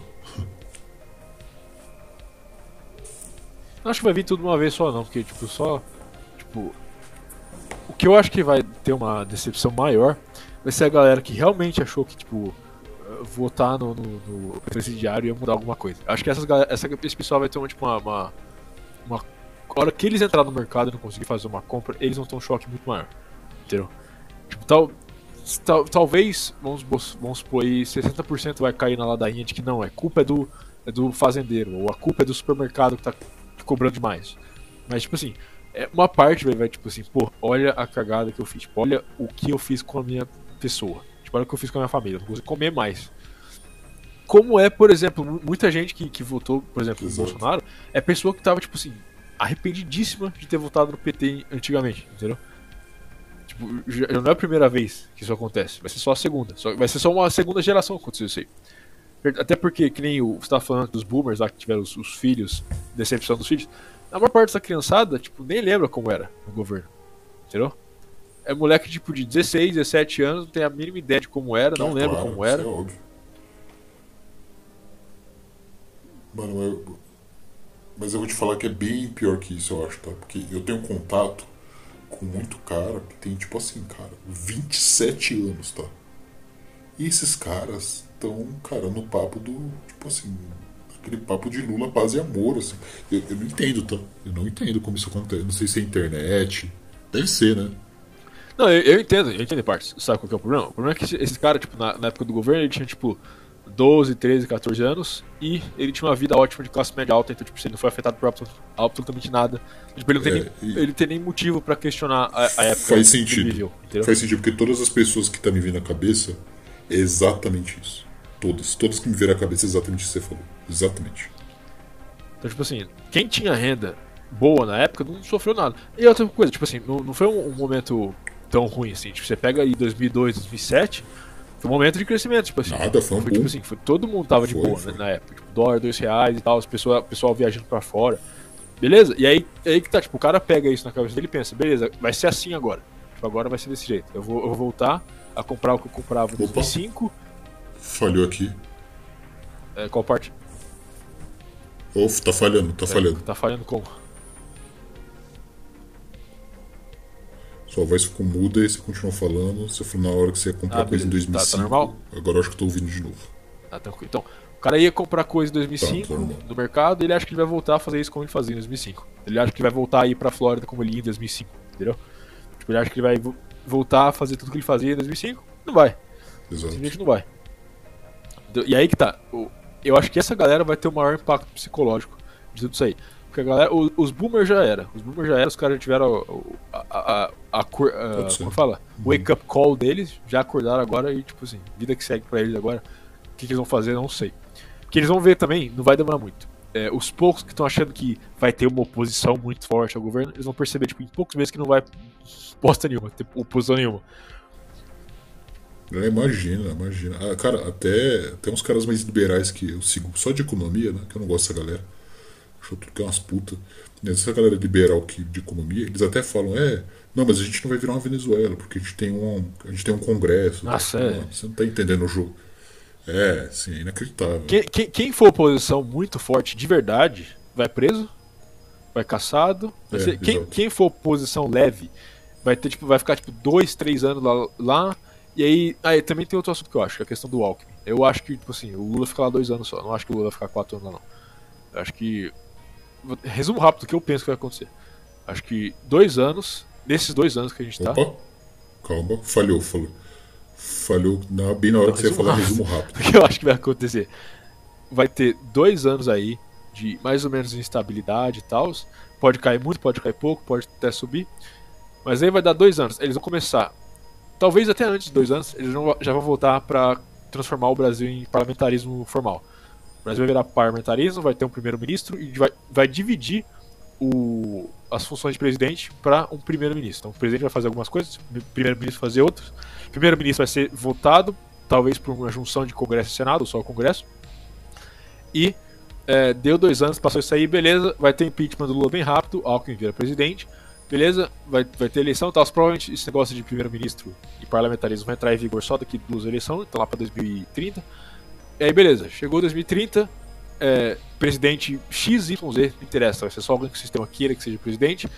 Acho que vai vir tudo de uma vez só não, porque tipo, só. Tipo. O que eu acho que vai ter uma decepção maior vai ser a galera que realmente achou que, tipo, votar no, no, no presidiário ia mudar alguma coisa. Acho que essas, essa, esse pessoal vai ter uma, tipo, uma, uma, uma. A hora que eles entrar no mercado e não conseguir fazer uma compra, eles vão ter um choque muito maior. Entendeu? Tipo, tal, tal, talvez, vamos, vamos supor aí, 60% vai cair na ladainha de que não, é culpa é do, é do fazendeiro, ou a culpa é do supermercado que tá cobrando demais. Mas, tipo assim, é uma parte vai, vai, tipo assim, pô, olha a cagada que eu fiz. Tipo, olha o que eu fiz com a minha pessoa. Tipo, olha o que eu fiz com a minha família. Não consigo comer mais. Como é, por exemplo, muita gente que, que votou, por exemplo, no Bolsonaro, é pessoa que tava, tipo assim, arrependidíssima de ter votado no PT antigamente, entendeu? Tipo, já não é a primeira vez que isso acontece, vai ser só a segunda. Só, vai ser só uma segunda geração que aconteceu isso aí. Até porque, que nem o, você tá falando dos boomers lá que tiveram os, os filhos, decepção dos filhos, a maior parte dessa criançada, tipo, nem lembra como era no governo. Entendeu? É moleque, tipo, de 16, 17 anos, não tem a mínima ideia de como era, não, não lembra claro, como era. É óbvio. Mano, eu... mas eu vou te falar que é bem pior que isso, eu acho, tá? Porque eu tenho contato com muito cara que tem, tipo assim, cara, 27 anos, tá? E esses caras estão, cara, no papo do, tipo assim, aquele papo de Lula, paz e amor, assim. Eu, eu não entendo, tá? Eu não entendo como isso acontece. Não sei se é internet. Deve ser, né? Não, eu, eu entendo, eu entendo em partes. Sabe qual que é o problema? O problema é que esse cara, tipo, na, na época do governo, ele tinha, tipo, 12, 13, 14 anos e ele tinha uma vida ótima de classe média alta, então tipo, ele não foi afetado por absolutamente nada. Tipo, ele não tem, é, nem, ele tem nem motivo para questionar a, a, época faz sentido. que viveu. Entendeu? Faz sentido, porque todas as pessoas que tá me vindo na cabeça é exatamente isso. Todas. Todas que me viram a cabeça é exatamente isso que você falou. Exatamente. Então, tipo assim, quem tinha renda boa na época não sofreu nada. E outra coisa, tipo assim, não, não foi um, um momento tão ruim assim. Tipo, você pega aí 2002, 2007, foi um momento de crescimento, tipo assim. Nada, foi um foi, tipo assim, foi, todo mundo tava de foi, boa foi. Né, na época. Tipo, dólar, dois reais e tal, o pessoal, viajando pra fora. Beleza? E aí, aí que tá, tipo, o cara pega isso na cabeça dele e pensa, beleza, vai ser assim agora. Tipo, agora vai ser desse jeito. Eu vou, eu vou voltar a comprar o que eu comprava em 2005 Falhou aqui. É, qual parte? Uf, tá falhando, tá é, falhando. Tá falhando como? Sua voz ficou muda e você continuou falando. Você falou na hora que você ia comprar ah, coisa em 2005. Tá, tá normal? Agora eu acho que eu tô ouvindo de novo. Ah, tranquilo. Então, o cara ia comprar coisa em 2005 tá, no mercado e ele acha que ele vai voltar a fazer isso como ele fazia em 2005. Ele acha que vai voltar a ir pra Flórida como ele ia em 2005, entendeu? Tipo, ele acha que ele vai voltar a fazer tudo que ele fazia em 2005. Não vai. Exato. Simplesmente não vai. E aí que tá. Eu acho que essa galera vai ter o maior impacto psicológico de tudo isso aí. Porque a galera. Os, boomers já era. Os boomers já era, os caras já tiveram a. a, a, a, a como fala? Wake up call deles, já acordaram agora e, tipo assim, vida que segue pra eles agora. O que, que eles vão fazer, não sei. que eles vão ver também, não vai demorar muito. É, os poucos que estão achando que vai ter uma oposição muito forte ao governo, eles vão perceber, tipo, em poucos meses que não vai bosta nenhuma, ter oposição nenhuma. É, imagina, imagina. Ah, cara, até, até uns caras mais liberais que eu sigo só de economia, né? Que eu não gosto dessa galera. Acho tudo que é umas putas. Essa galera liberal que, de economia, eles até falam, é, não, mas a gente não vai virar uma Venezuela, porque a gente tem um, a gente tem um congresso. Nossa, tá? é. Você não tá entendendo o jogo. É, sim, é inacreditável. Quem, quem, quem for oposição muito forte de verdade, vai preso, vai caçado. Vai É, ser- quem, quem for oposição leve, vai ter, tipo, vai ficar tipo dois, três anos lá. lá e aí, aí também tem outro assunto que eu acho, que é a questão do Alckmin. Eu acho que, tipo assim, o Lula fica lá dois anos só. Não acho que o Lula vai ficar quatro anos lá, não. Eu acho que. Resumo rápido do que eu penso que vai acontecer. Acho que dois anos, nesses dois anos que a gente tá. Opa, calma, falhou, falou. Falhou na, bem na hora que você ia falar rápido. resumo rápido. O que eu acho que vai acontecer? Vai ter dois anos aí de mais ou menos instabilidade e tal. Pode cair muito, pode cair pouco, pode até subir. Mas aí vai dar dois anos. Eles vão começar. Talvez até antes de dois anos, eles já vão voltar para transformar o Brasil em parlamentarismo formal. Brasil vai virar parlamentarismo, vai ter um primeiro-ministro e vai, vai dividir o- as funções de presidente para um primeiro-ministro. Então o presidente vai fazer algumas coisas, o primeiro-ministro vai fazer outras. O primeiro-ministro vai ser votado, talvez por uma junção de Congresso e Senado, ou só o Congresso. E é, deu dois anos, passou isso aí, beleza, vai ter impeachment do Lula bem rápido, Alckmin vira presidente, beleza, vai, vai ter eleição tal. Provavelmente esse negócio de primeiro-ministro e parlamentarismo vai entrar em vigor só daqui duas eleições, então lá para 2030. E aí, beleza, chegou 2030, é, presidente XYZ, não interessa, vai ser só alguém que o sistema queira que seja presidente,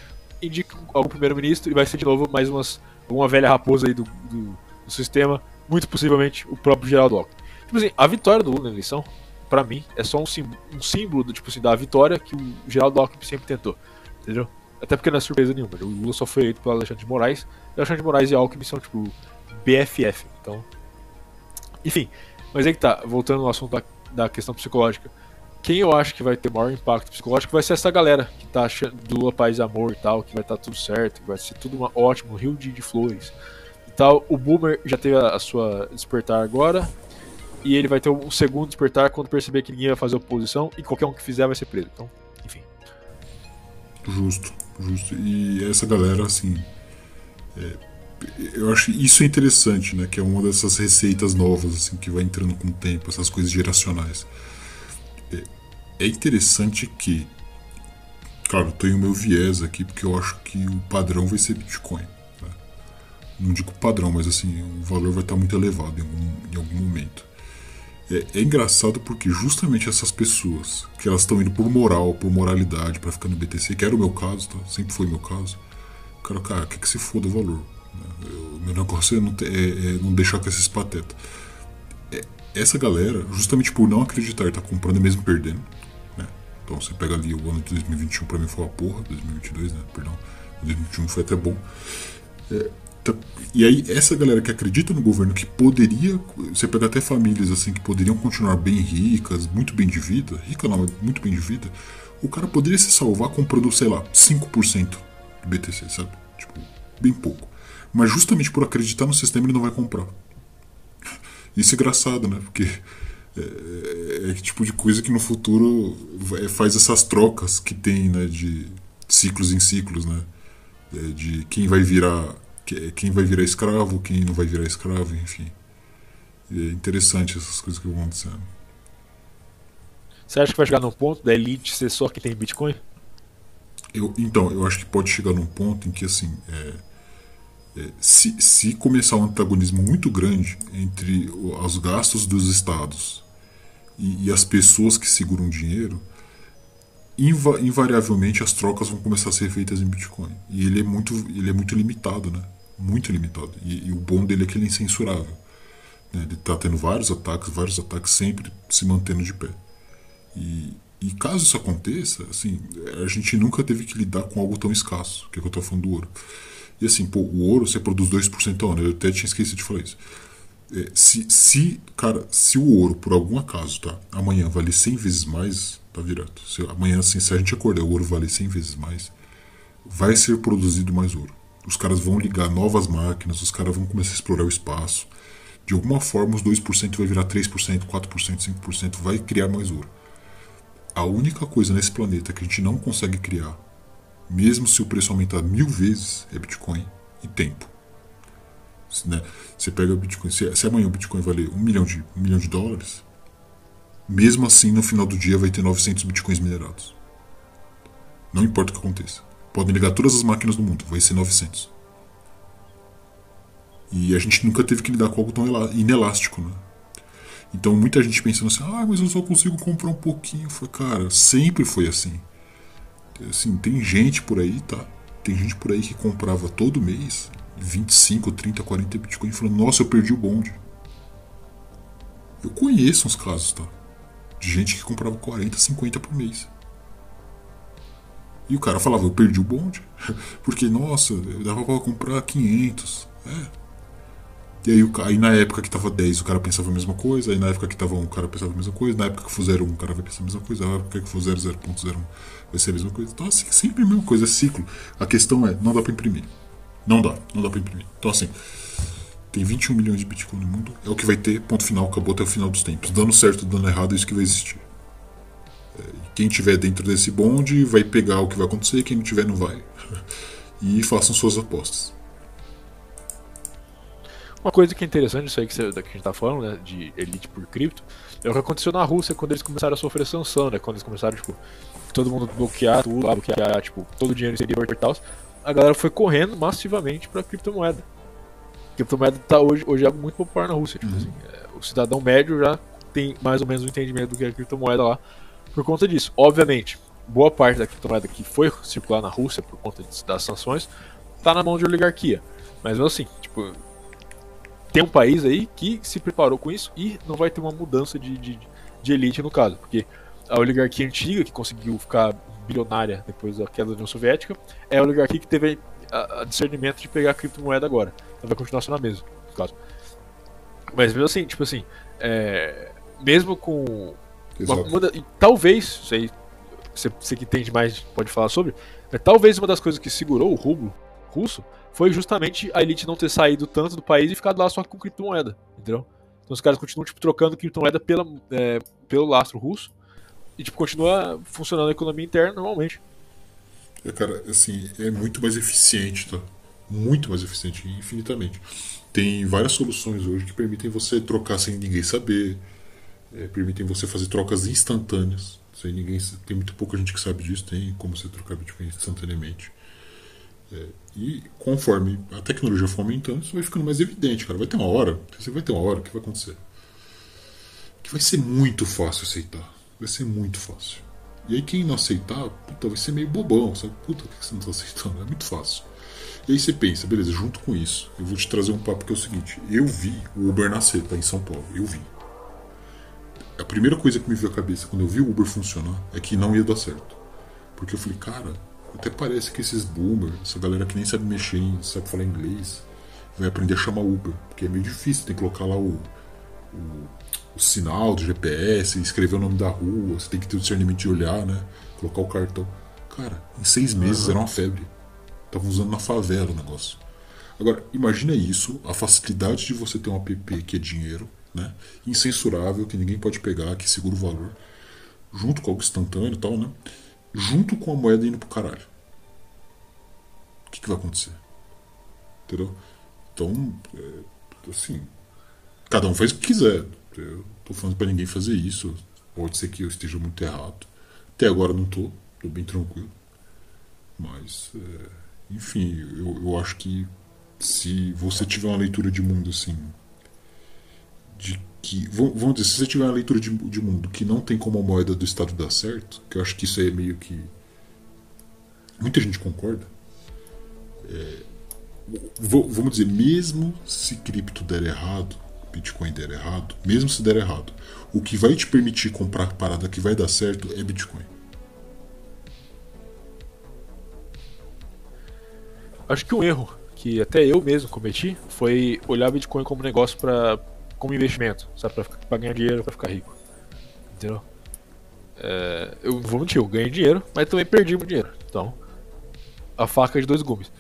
indica algum primeiro-ministro e vai ser de novo mais umas, uma velha raposa aí do, do, do sistema, muito possivelmente o próprio Geraldo Alckmin. Tipo assim, a vitória do Lula na eleição, pra mim, é só um símbolo, um símbolo do, tipo assim, da vitória que o Geraldo Alckmin sempre tentou, entendeu? Até porque não é surpresa nenhuma, o Lula só foi eleito pelo Alexandre de Moraes, e o Alexandre de Moraes e Alckmin são, tipo, BFF, então... Enfim, mas aí que tá, voltando ao assunto da, da questão psicológica. Quem eu acho que vai ter maior impacto psicológico vai ser essa galera que tá achando do Paz Amor e tal, que vai estar tudo certo, que vai ser tudo uma, ótimo, rio de, de flores e tal. O Boomer já teve a, a sua despertar agora, e ele vai ter um segundo despertar quando perceber que ninguém vai fazer oposição e qualquer um que fizer vai ser preso. Então, enfim. Justo, justo. E essa galera, assim. é, eu acho isso interessante, né? Que é uma dessas receitas novas, assim, que vai entrando com o tempo, essas coisas geracionais. É, é interessante que. Claro, tenho meu viés aqui, porque eu acho que o padrão vai ser Bitcoin. né? Não digo padrão, mas assim, o valor vai estar muito elevado em algum, em algum momento. É, é engraçado porque justamente essas pessoas que elas estão indo por moral, por moralidade para ficar no BTC, que era o meu caso, tá? sempre foi meu caso. Cara, cara, quer que se foda o valor. O negócio é não, é- é não deixar com esses patetas. É, essa galera, justamente por não acreditar, tá comprando e mesmo perdendo. Né? Então você pega ali o ano de 2021, pra mim foi uma porra, 2022, né? Perdão. 2021 foi até bom. Tá- E aí, essa galera que acredita no governo, que poderia. Você pega até famílias assim que poderiam continuar bem ricas, muito bem de vida, rica não, muito bem de vida, o cara poderia se salvar comprando, sei lá, 5% do BTC, sabe? Tipo, bem pouco. Mas justamente por acreditar no sistema, ele não vai comprar. Isso é engraçado, né? Porque é, é que tipo de coisa que no futuro vai- faz essas trocas que tem, né? De ciclos em ciclos, né? É, de quem vai virar que- quem vai virar escravo, quem não vai virar escravo, enfim. É interessante essas coisas que vão acontecendo. Você acha que vai chegar num ponto da elite ser só quem tem Bitcoin? Eu, então, eu acho que pode chegar num ponto em que, assim, é, é, se, se começar um antagonismo muito grande entre os gastos dos estados e, e as pessoas que seguram dinheiro, inva- invariavelmente as trocas vão começar a ser feitas em Bitcoin. E ele é muito, ele é muito limitado, né? Muito limitado. E, e o bom dele é que ele é incensurável. né? Ele está tendo vários ataques, vários ataques sempre se mantendo de pé. E, e caso isso aconteça, assim, a gente nunca teve que lidar com algo tão escasso, que é o que eu tô falando do ouro. E assim, pô, o ouro você produz 2% ao ano, eu até tinha esquecido de falar isso. É, se, se, cara, se o ouro, por algum acaso, tá, amanhã vale 100 vezes mais, tá direto. Se, amanhã, assim, se a gente acordar o ouro vale 100 vezes mais, vai ser produzido mais ouro. Os caras vão ligar novas máquinas, os caras vão começar a explorar o espaço. De alguma forma, os 2% vai virar 3%, 4%, 5%, vai criar mais ouro. A única coisa nesse planeta que a gente não consegue criar, mesmo se o preço aumentar mil vezes, é Bitcoin e tempo. Né? Você pega o Bitcoin, se, se amanhã o Bitcoin valer um milhão, de, um milhão de dólares, mesmo assim no final do dia vai ter 900 Bitcoins minerados. Não importa o que aconteça. Podem ligar todas as máquinas do mundo, vai ser 900. E a gente nunca teve que lidar com algo tão inelástico, né? Então muita gente pensando assim, ah, mas eu só consigo comprar um pouquinho. Foi, cara, sempre foi assim. Assim, tem gente por aí, tá? Tem gente por aí que comprava todo mês 25, 30, 40 Bitcoin falando, nossa, eu perdi o bonde. Eu conheço uns casos, tá? De gente que comprava 40, 50 por mês. E o cara falava, eu perdi o bonde. Porque, nossa, eu dava pra comprar 500. É, e aí, aí na época que tava 10 o cara pensava a mesma coisa, aí na época que tava 1 o cara pensava a mesma coisa, na época que for 0,1 o cara vai pensar a mesma coisa, na época que for 0,0.01 vai ser a mesma coisa. Então assim, sempre a mesma coisa, é ciclo. A questão é, não dá para imprimir. Não dá, não dá para imprimir. Então assim, tem 21 milhões de Bitcoin no mundo, é o que vai ter, ponto final, acabou até o final dos tempos. Dando certo, dando errado, é isso que vai existir. É, quem tiver dentro desse bonde vai pegar o que vai acontecer, quem não tiver não vai. E façam suas apostas. Uma coisa que é interessante isso aí que, você, que a gente tá falando, né, de elite por cripto, é o que aconteceu na Rússia quando eles começaram a sofrer sanção, né, quando eles começaram, tipo, todo mundo bloquear tudo, lá, bloquear, tipo, todo o dinheiro exterior e tal, a galera foi correndo massivamente pra criptomoeda. A criptomoeda tá hoje, hoje é muito popular na Rússia, tipo uhum. assim, é, o cidadão médio já tem mais ou menos um entendimento do que é a criptomoeda lá por conta disso. Obviamente, boa parte da criptomoeda que foi circular na Rússia por conta das sanções tá na mão de oligarquia. Mas assim, tipo, tem um país aí que se preparou com isso e não vai ter uma mudança de, de, de elite no caso, porque a oligarquia antiga, que conseguiu ficar bilionária depois da queda da União Soviética, é a oligarquia que teve a, a discernimento de pegar a criptomoeda agora. Então vai continuar sendo a mesma, no caso. Mas mesmo assim, tipo assim, é, mesmo com. Uma, uma da, talvez, sei, você, você que entende mais pode falar sobre, talvez uma das coisas que segurou o rublo russo foi justamente a elite não ter saído tanto do país e ficado lá só com criptomoeda, entendeu? Então os caras continuam tipo, trocando criptomoeda pela, é, pelo lastro russo e tipo, continua funcionando a economia interna normalmente. É, cara, assim, é muito mais eficiente, tá? Muito mais eficiente, infinitamente. Tem várias soluções hoje que permitem você trocar sem ninguém saber, é, permitem você fazer trocas instantâneas. Sem ninguém, tem muito pouca gente que sabe disso, tem como você trocar Bitcoin instantaneamente. É, e conforme a tecnologia for aumentando, isso vai ficando mais evidente, cara. Vai ter uma hora, você vai ter uma hora que vai acontecer. Que vai ser muito fácil aceitar. Vai ser muito fácil. E aí quem não aceitar, puta, vai ser meio bobão, sabe? Puta, por que você não está aceitando? É muito fácil. E aí você pensa, beleza, junto com isso, eu vou te trazer um papo que é o seguinte: eu vi o Uber nascer, tá em São Paulo, eu vi. A primeira coisa que me veio à cabeça quando eu vi o Uber funcionar é que não ia dar certo. Porque eu falei, cara, até parece que esses boomers, essa galera que nem sabe mexer, sabe falar inglês, vai aprender a chamar Uber, porque é meio difícil, tem que colocar lá o, o, o sinal do GPS, escrever o nome da rua, você tem que ter o discernimento de olhar, né? Colocar o cartão. Cara, em seis meses uhum. era uma febre. Estavam usando na favela o negócio. Agora, imagina isso, a facilidade de você ter um app que é dinheiro, né? Incensurável, que ninguém pode pegar, que segura o valor, junto com algo instantâneo e tal, né? junto com a moeda indo pro caralho. O que, que vai acontecer? Entendeu? Então, é, assim, cada um faz o que quiser. Eu tô falando para ninguém fazer isso. Pode ser que eu esteja muito errado. Até agora não tô, tô bem tranquilo. Mas, é, enfim, eu, eu acho que se você tiver uma leitura de mundo assim, de que vamos dizer, se você tiver uma leitura de, de, mundo que não tem como a moeda do Estado dar certo, que eu acho que isso é meio que muita gente concorda. É, vamos dizer, mesmo se cripto der errado, Bitcoin der errado, mesmo se der errado, o que vai te permitir comprar parada que vai dar certo é Bitcoin. Acho que um erro que até eu mesmo cometi foi olhar Bitcoin como negócio para como investimento, sabe? Pra ganhar dinheiro, pra ficar rico. Entendeu? É, eu vou mentir, eu ganhei dinheiro, mas também perdi muito dinheiro. Então, a faca é de dois gumes.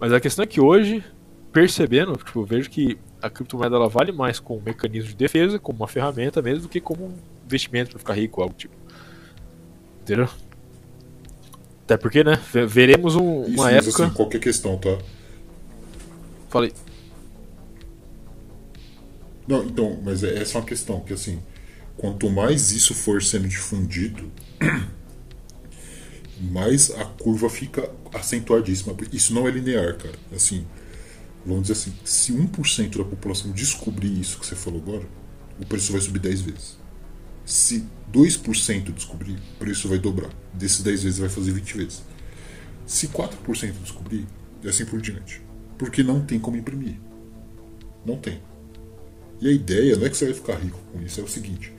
Mas a questão é que hoje, percebendo, tipo, eu vejo que a criptomoeda ela vale mais como um mecanismo de defesa, como uma ferramenta mesmo, do que como um investimento para ficar rico, algo tipo. Entendeu? Até porque, né? Veremos um, uma Isso, época. Assim, qualquer questão, tá? Falei. Não, então, mas é- essa é uma questão, que assim, quanto mais isso for sendo difundido, mais a curva fica acentuadíssima. Isso não é linear, cara. Assim, vamos dizer assim, se 1% da população descobrir isso que você falou agora, o preço vai subir 10 vezes. Se 2% descobrir, o preço vai dobrar. Desses 10 vezes vai fazer 20 vezes. Se 4% descobrir, e assim por diante. Porque não tem como imprimir. Não tem. E a ideia não é que você vai ficar rico com isso, é o seguinte.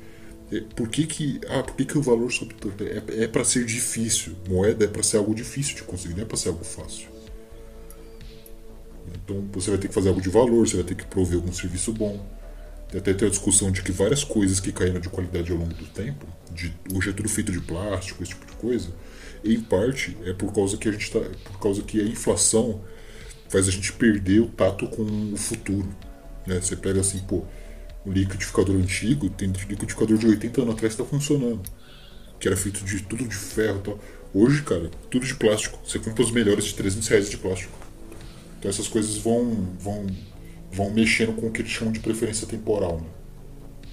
é, por que, que, ah, por que, que o valor sobe tanto? É, é para ser difícil. Moeda é para ser algo difícil de conseguir, não é para ser algo fácil. Então você vai ter que fazer algo de valor, você vai ter que prover algum serviço bom. Tem até tem a discussão de que várias coisas que caíram de qualidade ao longo do tempo, de, hoje é tudo feito de plástico, esse tipo de coisa, em parte é por causa que a gente tá, por causa que a inflação faz a gente perder o tato com o futuro. Né? Você pega assim, pô, um liquidificador antigo, tem liquidificador de 80 anos atrás está funcionando. Que era feito de tudo de ferro tal. Hoje, cara, tudo de plástico. Você compra os melhores de 300 reais de plástico. Então essas coisas vão, vão, vão mexendo com o que eles chamam de preferência temporal. Né?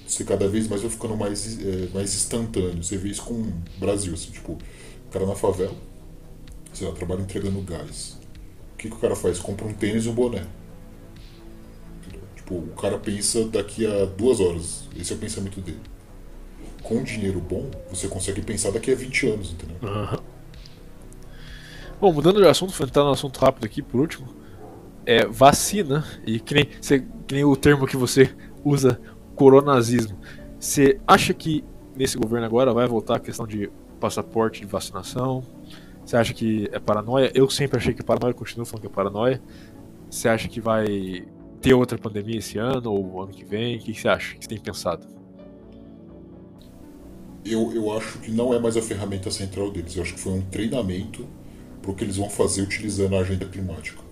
Você cada vez mais vai ficando mais, é, mais instantâneo. Você vê isso com o Brasil, assim, tipo, o cara na favela, sei lá, trabalha entregando gás. O que, que o cara faz? Compra um tênis e um boné. Tipo, o cara pensa daqui a duas horas. Esse é o pensamento dele. Com dinheiro bom, você consegue pensar daqui a 20 anos, entendeu? Aham. Bom, mudando de assunto, vou entrar no assunto rápido aqui por último. É vacina, e que nem, você- que nem o termo que você usa, coronazismo. Você acha que nesse governo agora vai voltar a questão de passaporte de vacinação? Você acha que é paranoia? Eu sempre achei que é paranoia, continuo falando que é paranoia. Você acha que vai ter outra pandemia esse ano ou ano que vem? O que você acha? O que você tem pensado? Eu, eu acho que não é mais a ferramenta central deles. Eu acho que foi um treinamento para o que eles vão fazer utilizando a agenda climática.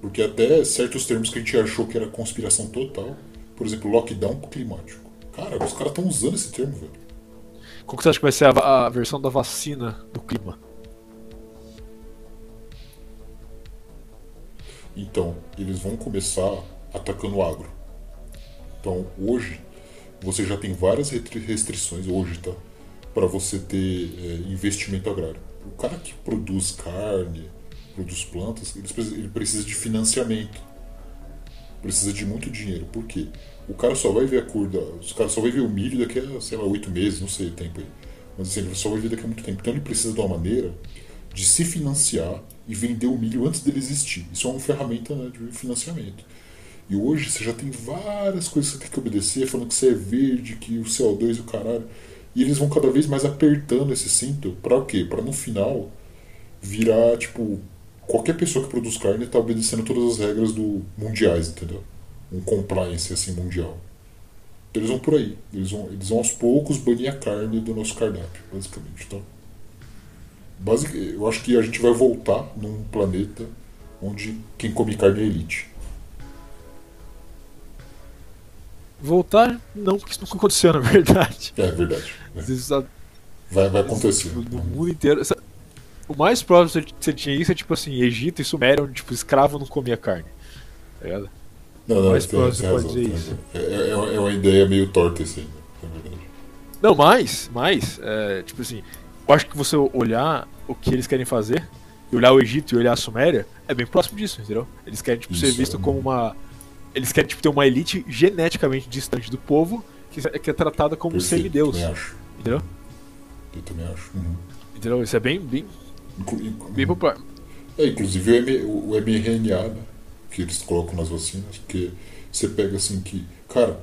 Porque até certos termos que a gente achou que era conspiração total, por exemplo, lockdown climático. Cara, os caras estão usando esse termo, velho. Como que você acha que vai ser a, a versão da vacina do clima? Então, eles vão começar atacando o agro. Então, hoje, você já tem várias restrições, hoje, tá? Para você ter é, investimento agrário. O cara que produz carne, produz plantas, ele precisa, de financiamento. Precisa de muito dinheiro. Por quê? O cara só vai ver a curva, os caras só vai ver o milho daqui a, sei lá, oito meses, não sei o tempo aí. Mas assim, ele só vai ver daqui a muito tempo. Então ele precisa de uma maneira de se financiar e vender o milho antes dele existir. Isso é uma ferramenta né, de financiamento. E hoje você já tem várias coisas que você tem que obedecer, falando que você é verde, que o CO2 e o caralho. E eles vão cada vez mais apertando esse cinto para o quê? Para no final virar, tipo, qualquer pessoa que produz carne está obedecendo todas as regras do mundiais, entendeu? Um compliance assim mundial. Então, eles vão por aí. Eles vão, eles vão aos poucos banir a carne do nosso cardápio, basicamente. Então, basic, eu acho que a gente vai voltar num planeta onde quem come carne é elite. Voltar, não, porque isso nunca aconteceu, na verdade. É verdade. É. Vezes, tá- Vai, vai acontecer. no, mundo inteiro. essa- O mais próximo que você tinha isso é tipo assim, Egito e Suméria, onde tipo, escravo não comia carne. Tá ligado? Não, não, Mais próximo pode dizer isso. razão. É, é, é uma ideia meio torta né? É verdade. Não, mais, mais, é, tipo assim, eu acho que você olhar o que eles querem fazer, e olhar o Egito e olhar a Suméria, é bem próximo disso, entendeu? Eles querem tipo, ser Isso, visto é. como uma. Eles querem tipo, ter uma elite geneticamente distante do povo que é, que é tratada como um Perfeito, semideus. Também acho. Entendeu? Eu também acho. Uhum. Entendeu? Isso é bem, bem, bem popular. É, inclusive o, M, o mRNA, né, que eles colocam nas vacinas, porque você pega assim que, cara,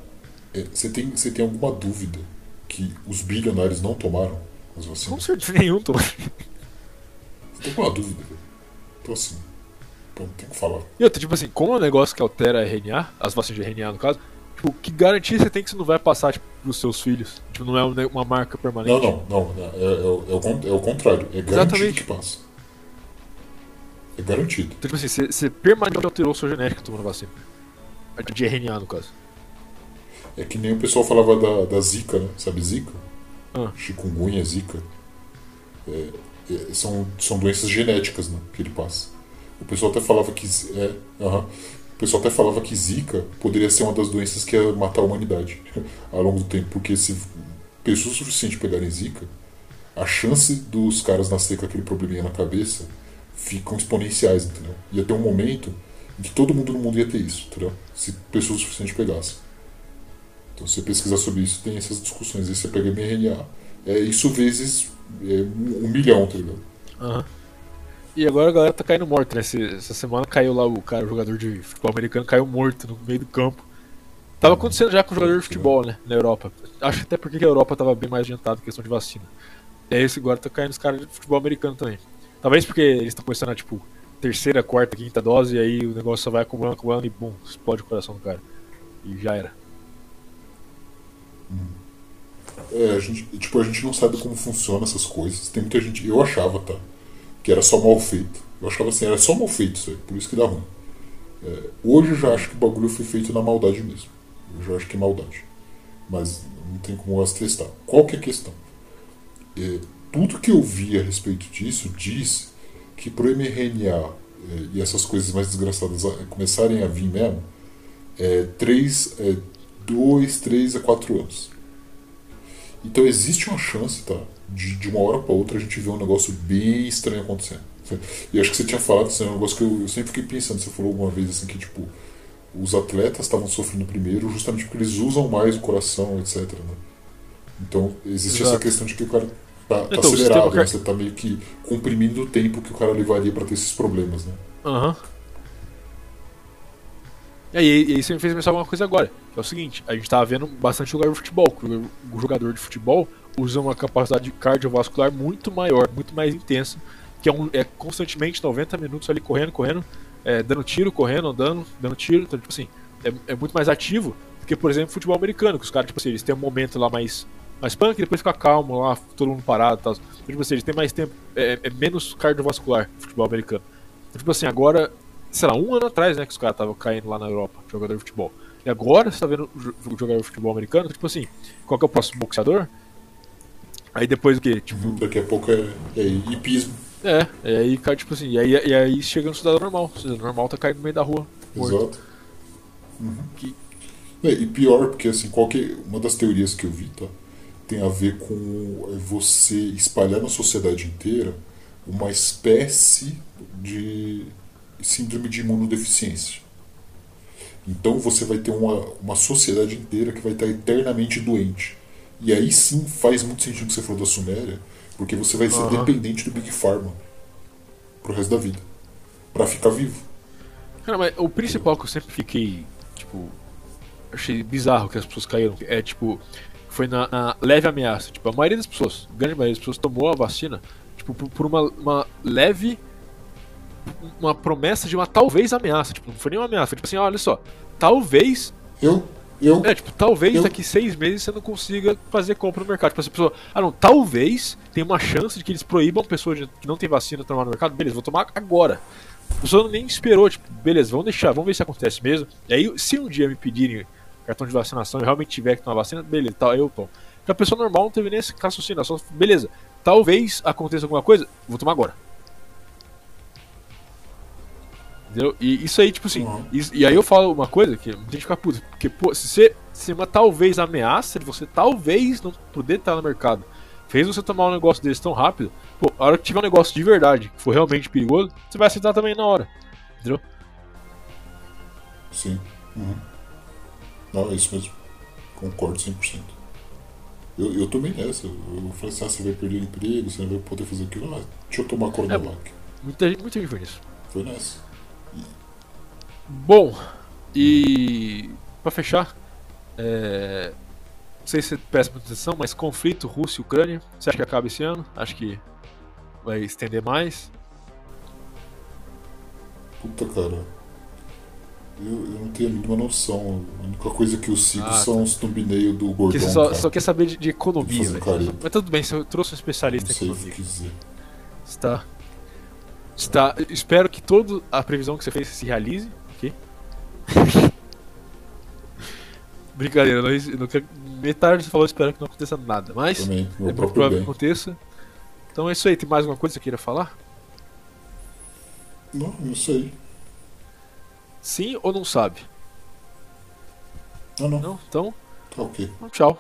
é, você tem, você tem alguma dúvida que os bilionários não tomaram as Com vacinas? certeza nenhum, tô. Você tem alguma dúvida, velho? Então assim, pronto, tem que falar. E outra, tipo assim, como é um negócio que altera RNA, as vacinas de RNA no caso, tipo, que garantia você tem que isso não vai passar tipo, pros seus filhos? Tipo, não é um uma marca permanente. Não, não, não, é, é, o- é é o contrário, é garantido que passa. É garantido. Então, tipo assim, você, você permanentemente alterou sua genética tomando vacina. A De RNA, no caso. É que nem o pessoal falava da, da Zika, né? Sabe Zika? Ah. Chikungunya, Zika. É, é, são, são doenças genéticas, né? Que ele passa. O pessoal até falava que. É, aham. O pessoal até falava que Zika poderia ser uma das doenças que ia matar a humanidade ao longo do tempo, porque se pessoas suficientes pegarem Zika, a chance dos caras nascerem com aquele probleminha na cabeça ficam exponenciais, entendeu? Ia ter um momento em que todo mundo no mundo ia ter isso, entendeu? Se pessoas suficientes pegassem. Então, se você pesquisar sobre isso, tem essas discussões. Aí você pega mRNA, é isso vezes é, um milhão, tá ligado? Aham. E agora a galera tá caindo morta, né? Essa semana caiu lá o cara, o jogador de futebol americano, caiu morto no meio do campo. Tava acontecendo já com o jogador de futebol, né? Na Europa. Acho até porque a Europa tava bem mais adiantada em questão de vacina. E aí esse agora tá caindo os caras de futebol americano também. Talvez porque eles estão começando a, tipo, terceira, quarta, quinta dose, e aí o negócio só vai acumulando, acumulando e bum, explode o coração do cara. E já era. É, a gente, tipo, a gente não sabe como funciona essas coisas. Tem muita gente. Eu achava, tá? Que era só mal feito. Eu achava assim, era só mal feito isso aí, por isso que dá ruim. É, hoje eu já acho que o bagulho foi feito na maldade mesmo. Eu já acho que é maldade. Mas não tem como elas testar. Qual que é a questão? É, tudo que eu vi a respeito disso diz que pro mRNA é, e essas coisas mais desgraçadas começarem a vir mesmo, é 3, é, 2, 3 a 4 anos. Então existe uma chance, tá? De, de uma hora para outra a gente ver um negócio bem estranho acontecendo. E acho que você tinha falado, isso é um negócio que eu, eu sempre fiquei pensando. Você falou alguma vez assim que, tipo, os atletas estavam sofrendo primeiro justamente porque eles usam mais o coração, etc. Né? Então existe essa Exato. questão de que o cara tá, tá Então, acelerado, né? você tá meio que comprimindo o tempo que o cara levaria para ter esses problemas, né? Aham. E aí, e aí você me fez pensar uma coisa agora, que é o seguinte, a gente tava vendo bastante jogador de futebol, o jogador de futebol usa uma capacidade cardiovascular muito maior, muito mais intensa, que é, um, é constantemente 90 minutos ali correndo, correndo, é, dando tiro, correndo, andando, dando tiro, então tipo assim, é, é muito mais ativo do que, por exemplo, futebol americano, que os caras, tipo assim, eles têm um momento lá mais, mais punk e depois fica calmo lá, todo mundo parado e tal. Então, tipo assim, eles têm mais tempo, é, é menos cardiovascular futebol americano. Então, tipo assim, agora, sei lá, um ano atrás, né, que os caras estavam caindo lá na Europa, jogador de futebol. E agora você tá vendo o jo- o jogador de futebol americano, tipo assim, qual que é o próximo boxeador? Aí depois o quê? Tipo, Daqui a pouco é, é hipismo. é, e aí cai, tipo assim, e aí, e aí chega no cidadão normal. O cidadão normal tá caindo no meio da rua. morto. Exato. Uhum. Que- É, e pior, porque assim, qualquer, uma das teorias que eu vi tá, tem a ver com é, você espalhar na sociedade inteira uma espécie de síndrome de imunodeficiência. Então você vai ter uma, uma sociedade inteira que vai estar eternamente doente. E aí sim faz muito sentido o que você falou da Suméria, porque você vai ser Aham. dependente do Big Pharma pro resto da vida. Pra ficar vivo. Cara, mas o principal que eu sempre fiquei, tipo, achei bizarro que as pessoas caíram, é tipo, foi na, na leve ameaça. Tipo, a maioria das pessoas, a grande maioria das pessoas tomou a vacina, tipo, por, por uma, uma leve. Uma promessa de uma talvez ameaça. Tipo, não foi nem uma ameaça, foi tipo assim, olha só, talvez Eu, eu, É, tipo, talvez Eu- daqui seis meses você não consiga fazer compra no mercado. Tipo, essa pessoa, ah não, talvez tenha uma chance de que eles proíbam pessoas que não tem vacina tomar no mercado. Beleza, vou tomar agora. A pessoa nem esperou, tipo, beleza, vamos deixar, vamos ver se acontece mesmo. E aí, se um dia me pedirem cartão de vacinação e realmente tiver que tomar vacina, beleza, tal, eu tomo. A pessoa normal não teve nem esse raciocínio, só, beleza, talvez aconteça alguma coisa, vou tomar agora. Entendeu? E isso aí, tipo assim, Uhum. isso- e aí eu falo uma coisa que muita gente fica puta, porque, pô, se você, se uma talvez ameaça de você talvez não poder estar no mercado, fez você tomar um negócio desse tão rápido, pô, a hora que tiver um negócio de verdade, que for realmente perigoso, você vai aceitar também na hora. Entendeu? Sim. Uhum. Não, é isso mesmo. Concordo 100%. Eu, eu tomei nessa. Eu falei assim, ah, você vai perder o emprego, você não vai poder fazer aquilo. Ah, deixa eu tomar Coronavac. Muita gente, muita gente foi nisso. Foi nessa. Bom, e pra fechar, é... não sei se você presta muita atenção, mas conflito Rússia e Ucrânia, você acha que acaba esse ano? Acho que vai estender mais. Puta, cara. Eu, eu não tenho a mínima noção. A única coisa que eu sigo Ah, são tá. os thumbnail do Gordão, você só, só quer saber de, de economia, velho. carinho. Mas tudo bem, você trouxe um Não especialista em sei o economia. que. Está. Está. Espero que toda a previsão que você fez se realize. Brincadeira, não, não, quero- metade você falou, espero que não aconteça nada. Mas Também, é muito provável que aconteça. Então é isso aí, tem mais alguma coisa que você queira falar? Não, não sei. Sim ou não sabe? Não, não. Não? Então, Tá ok. tchau.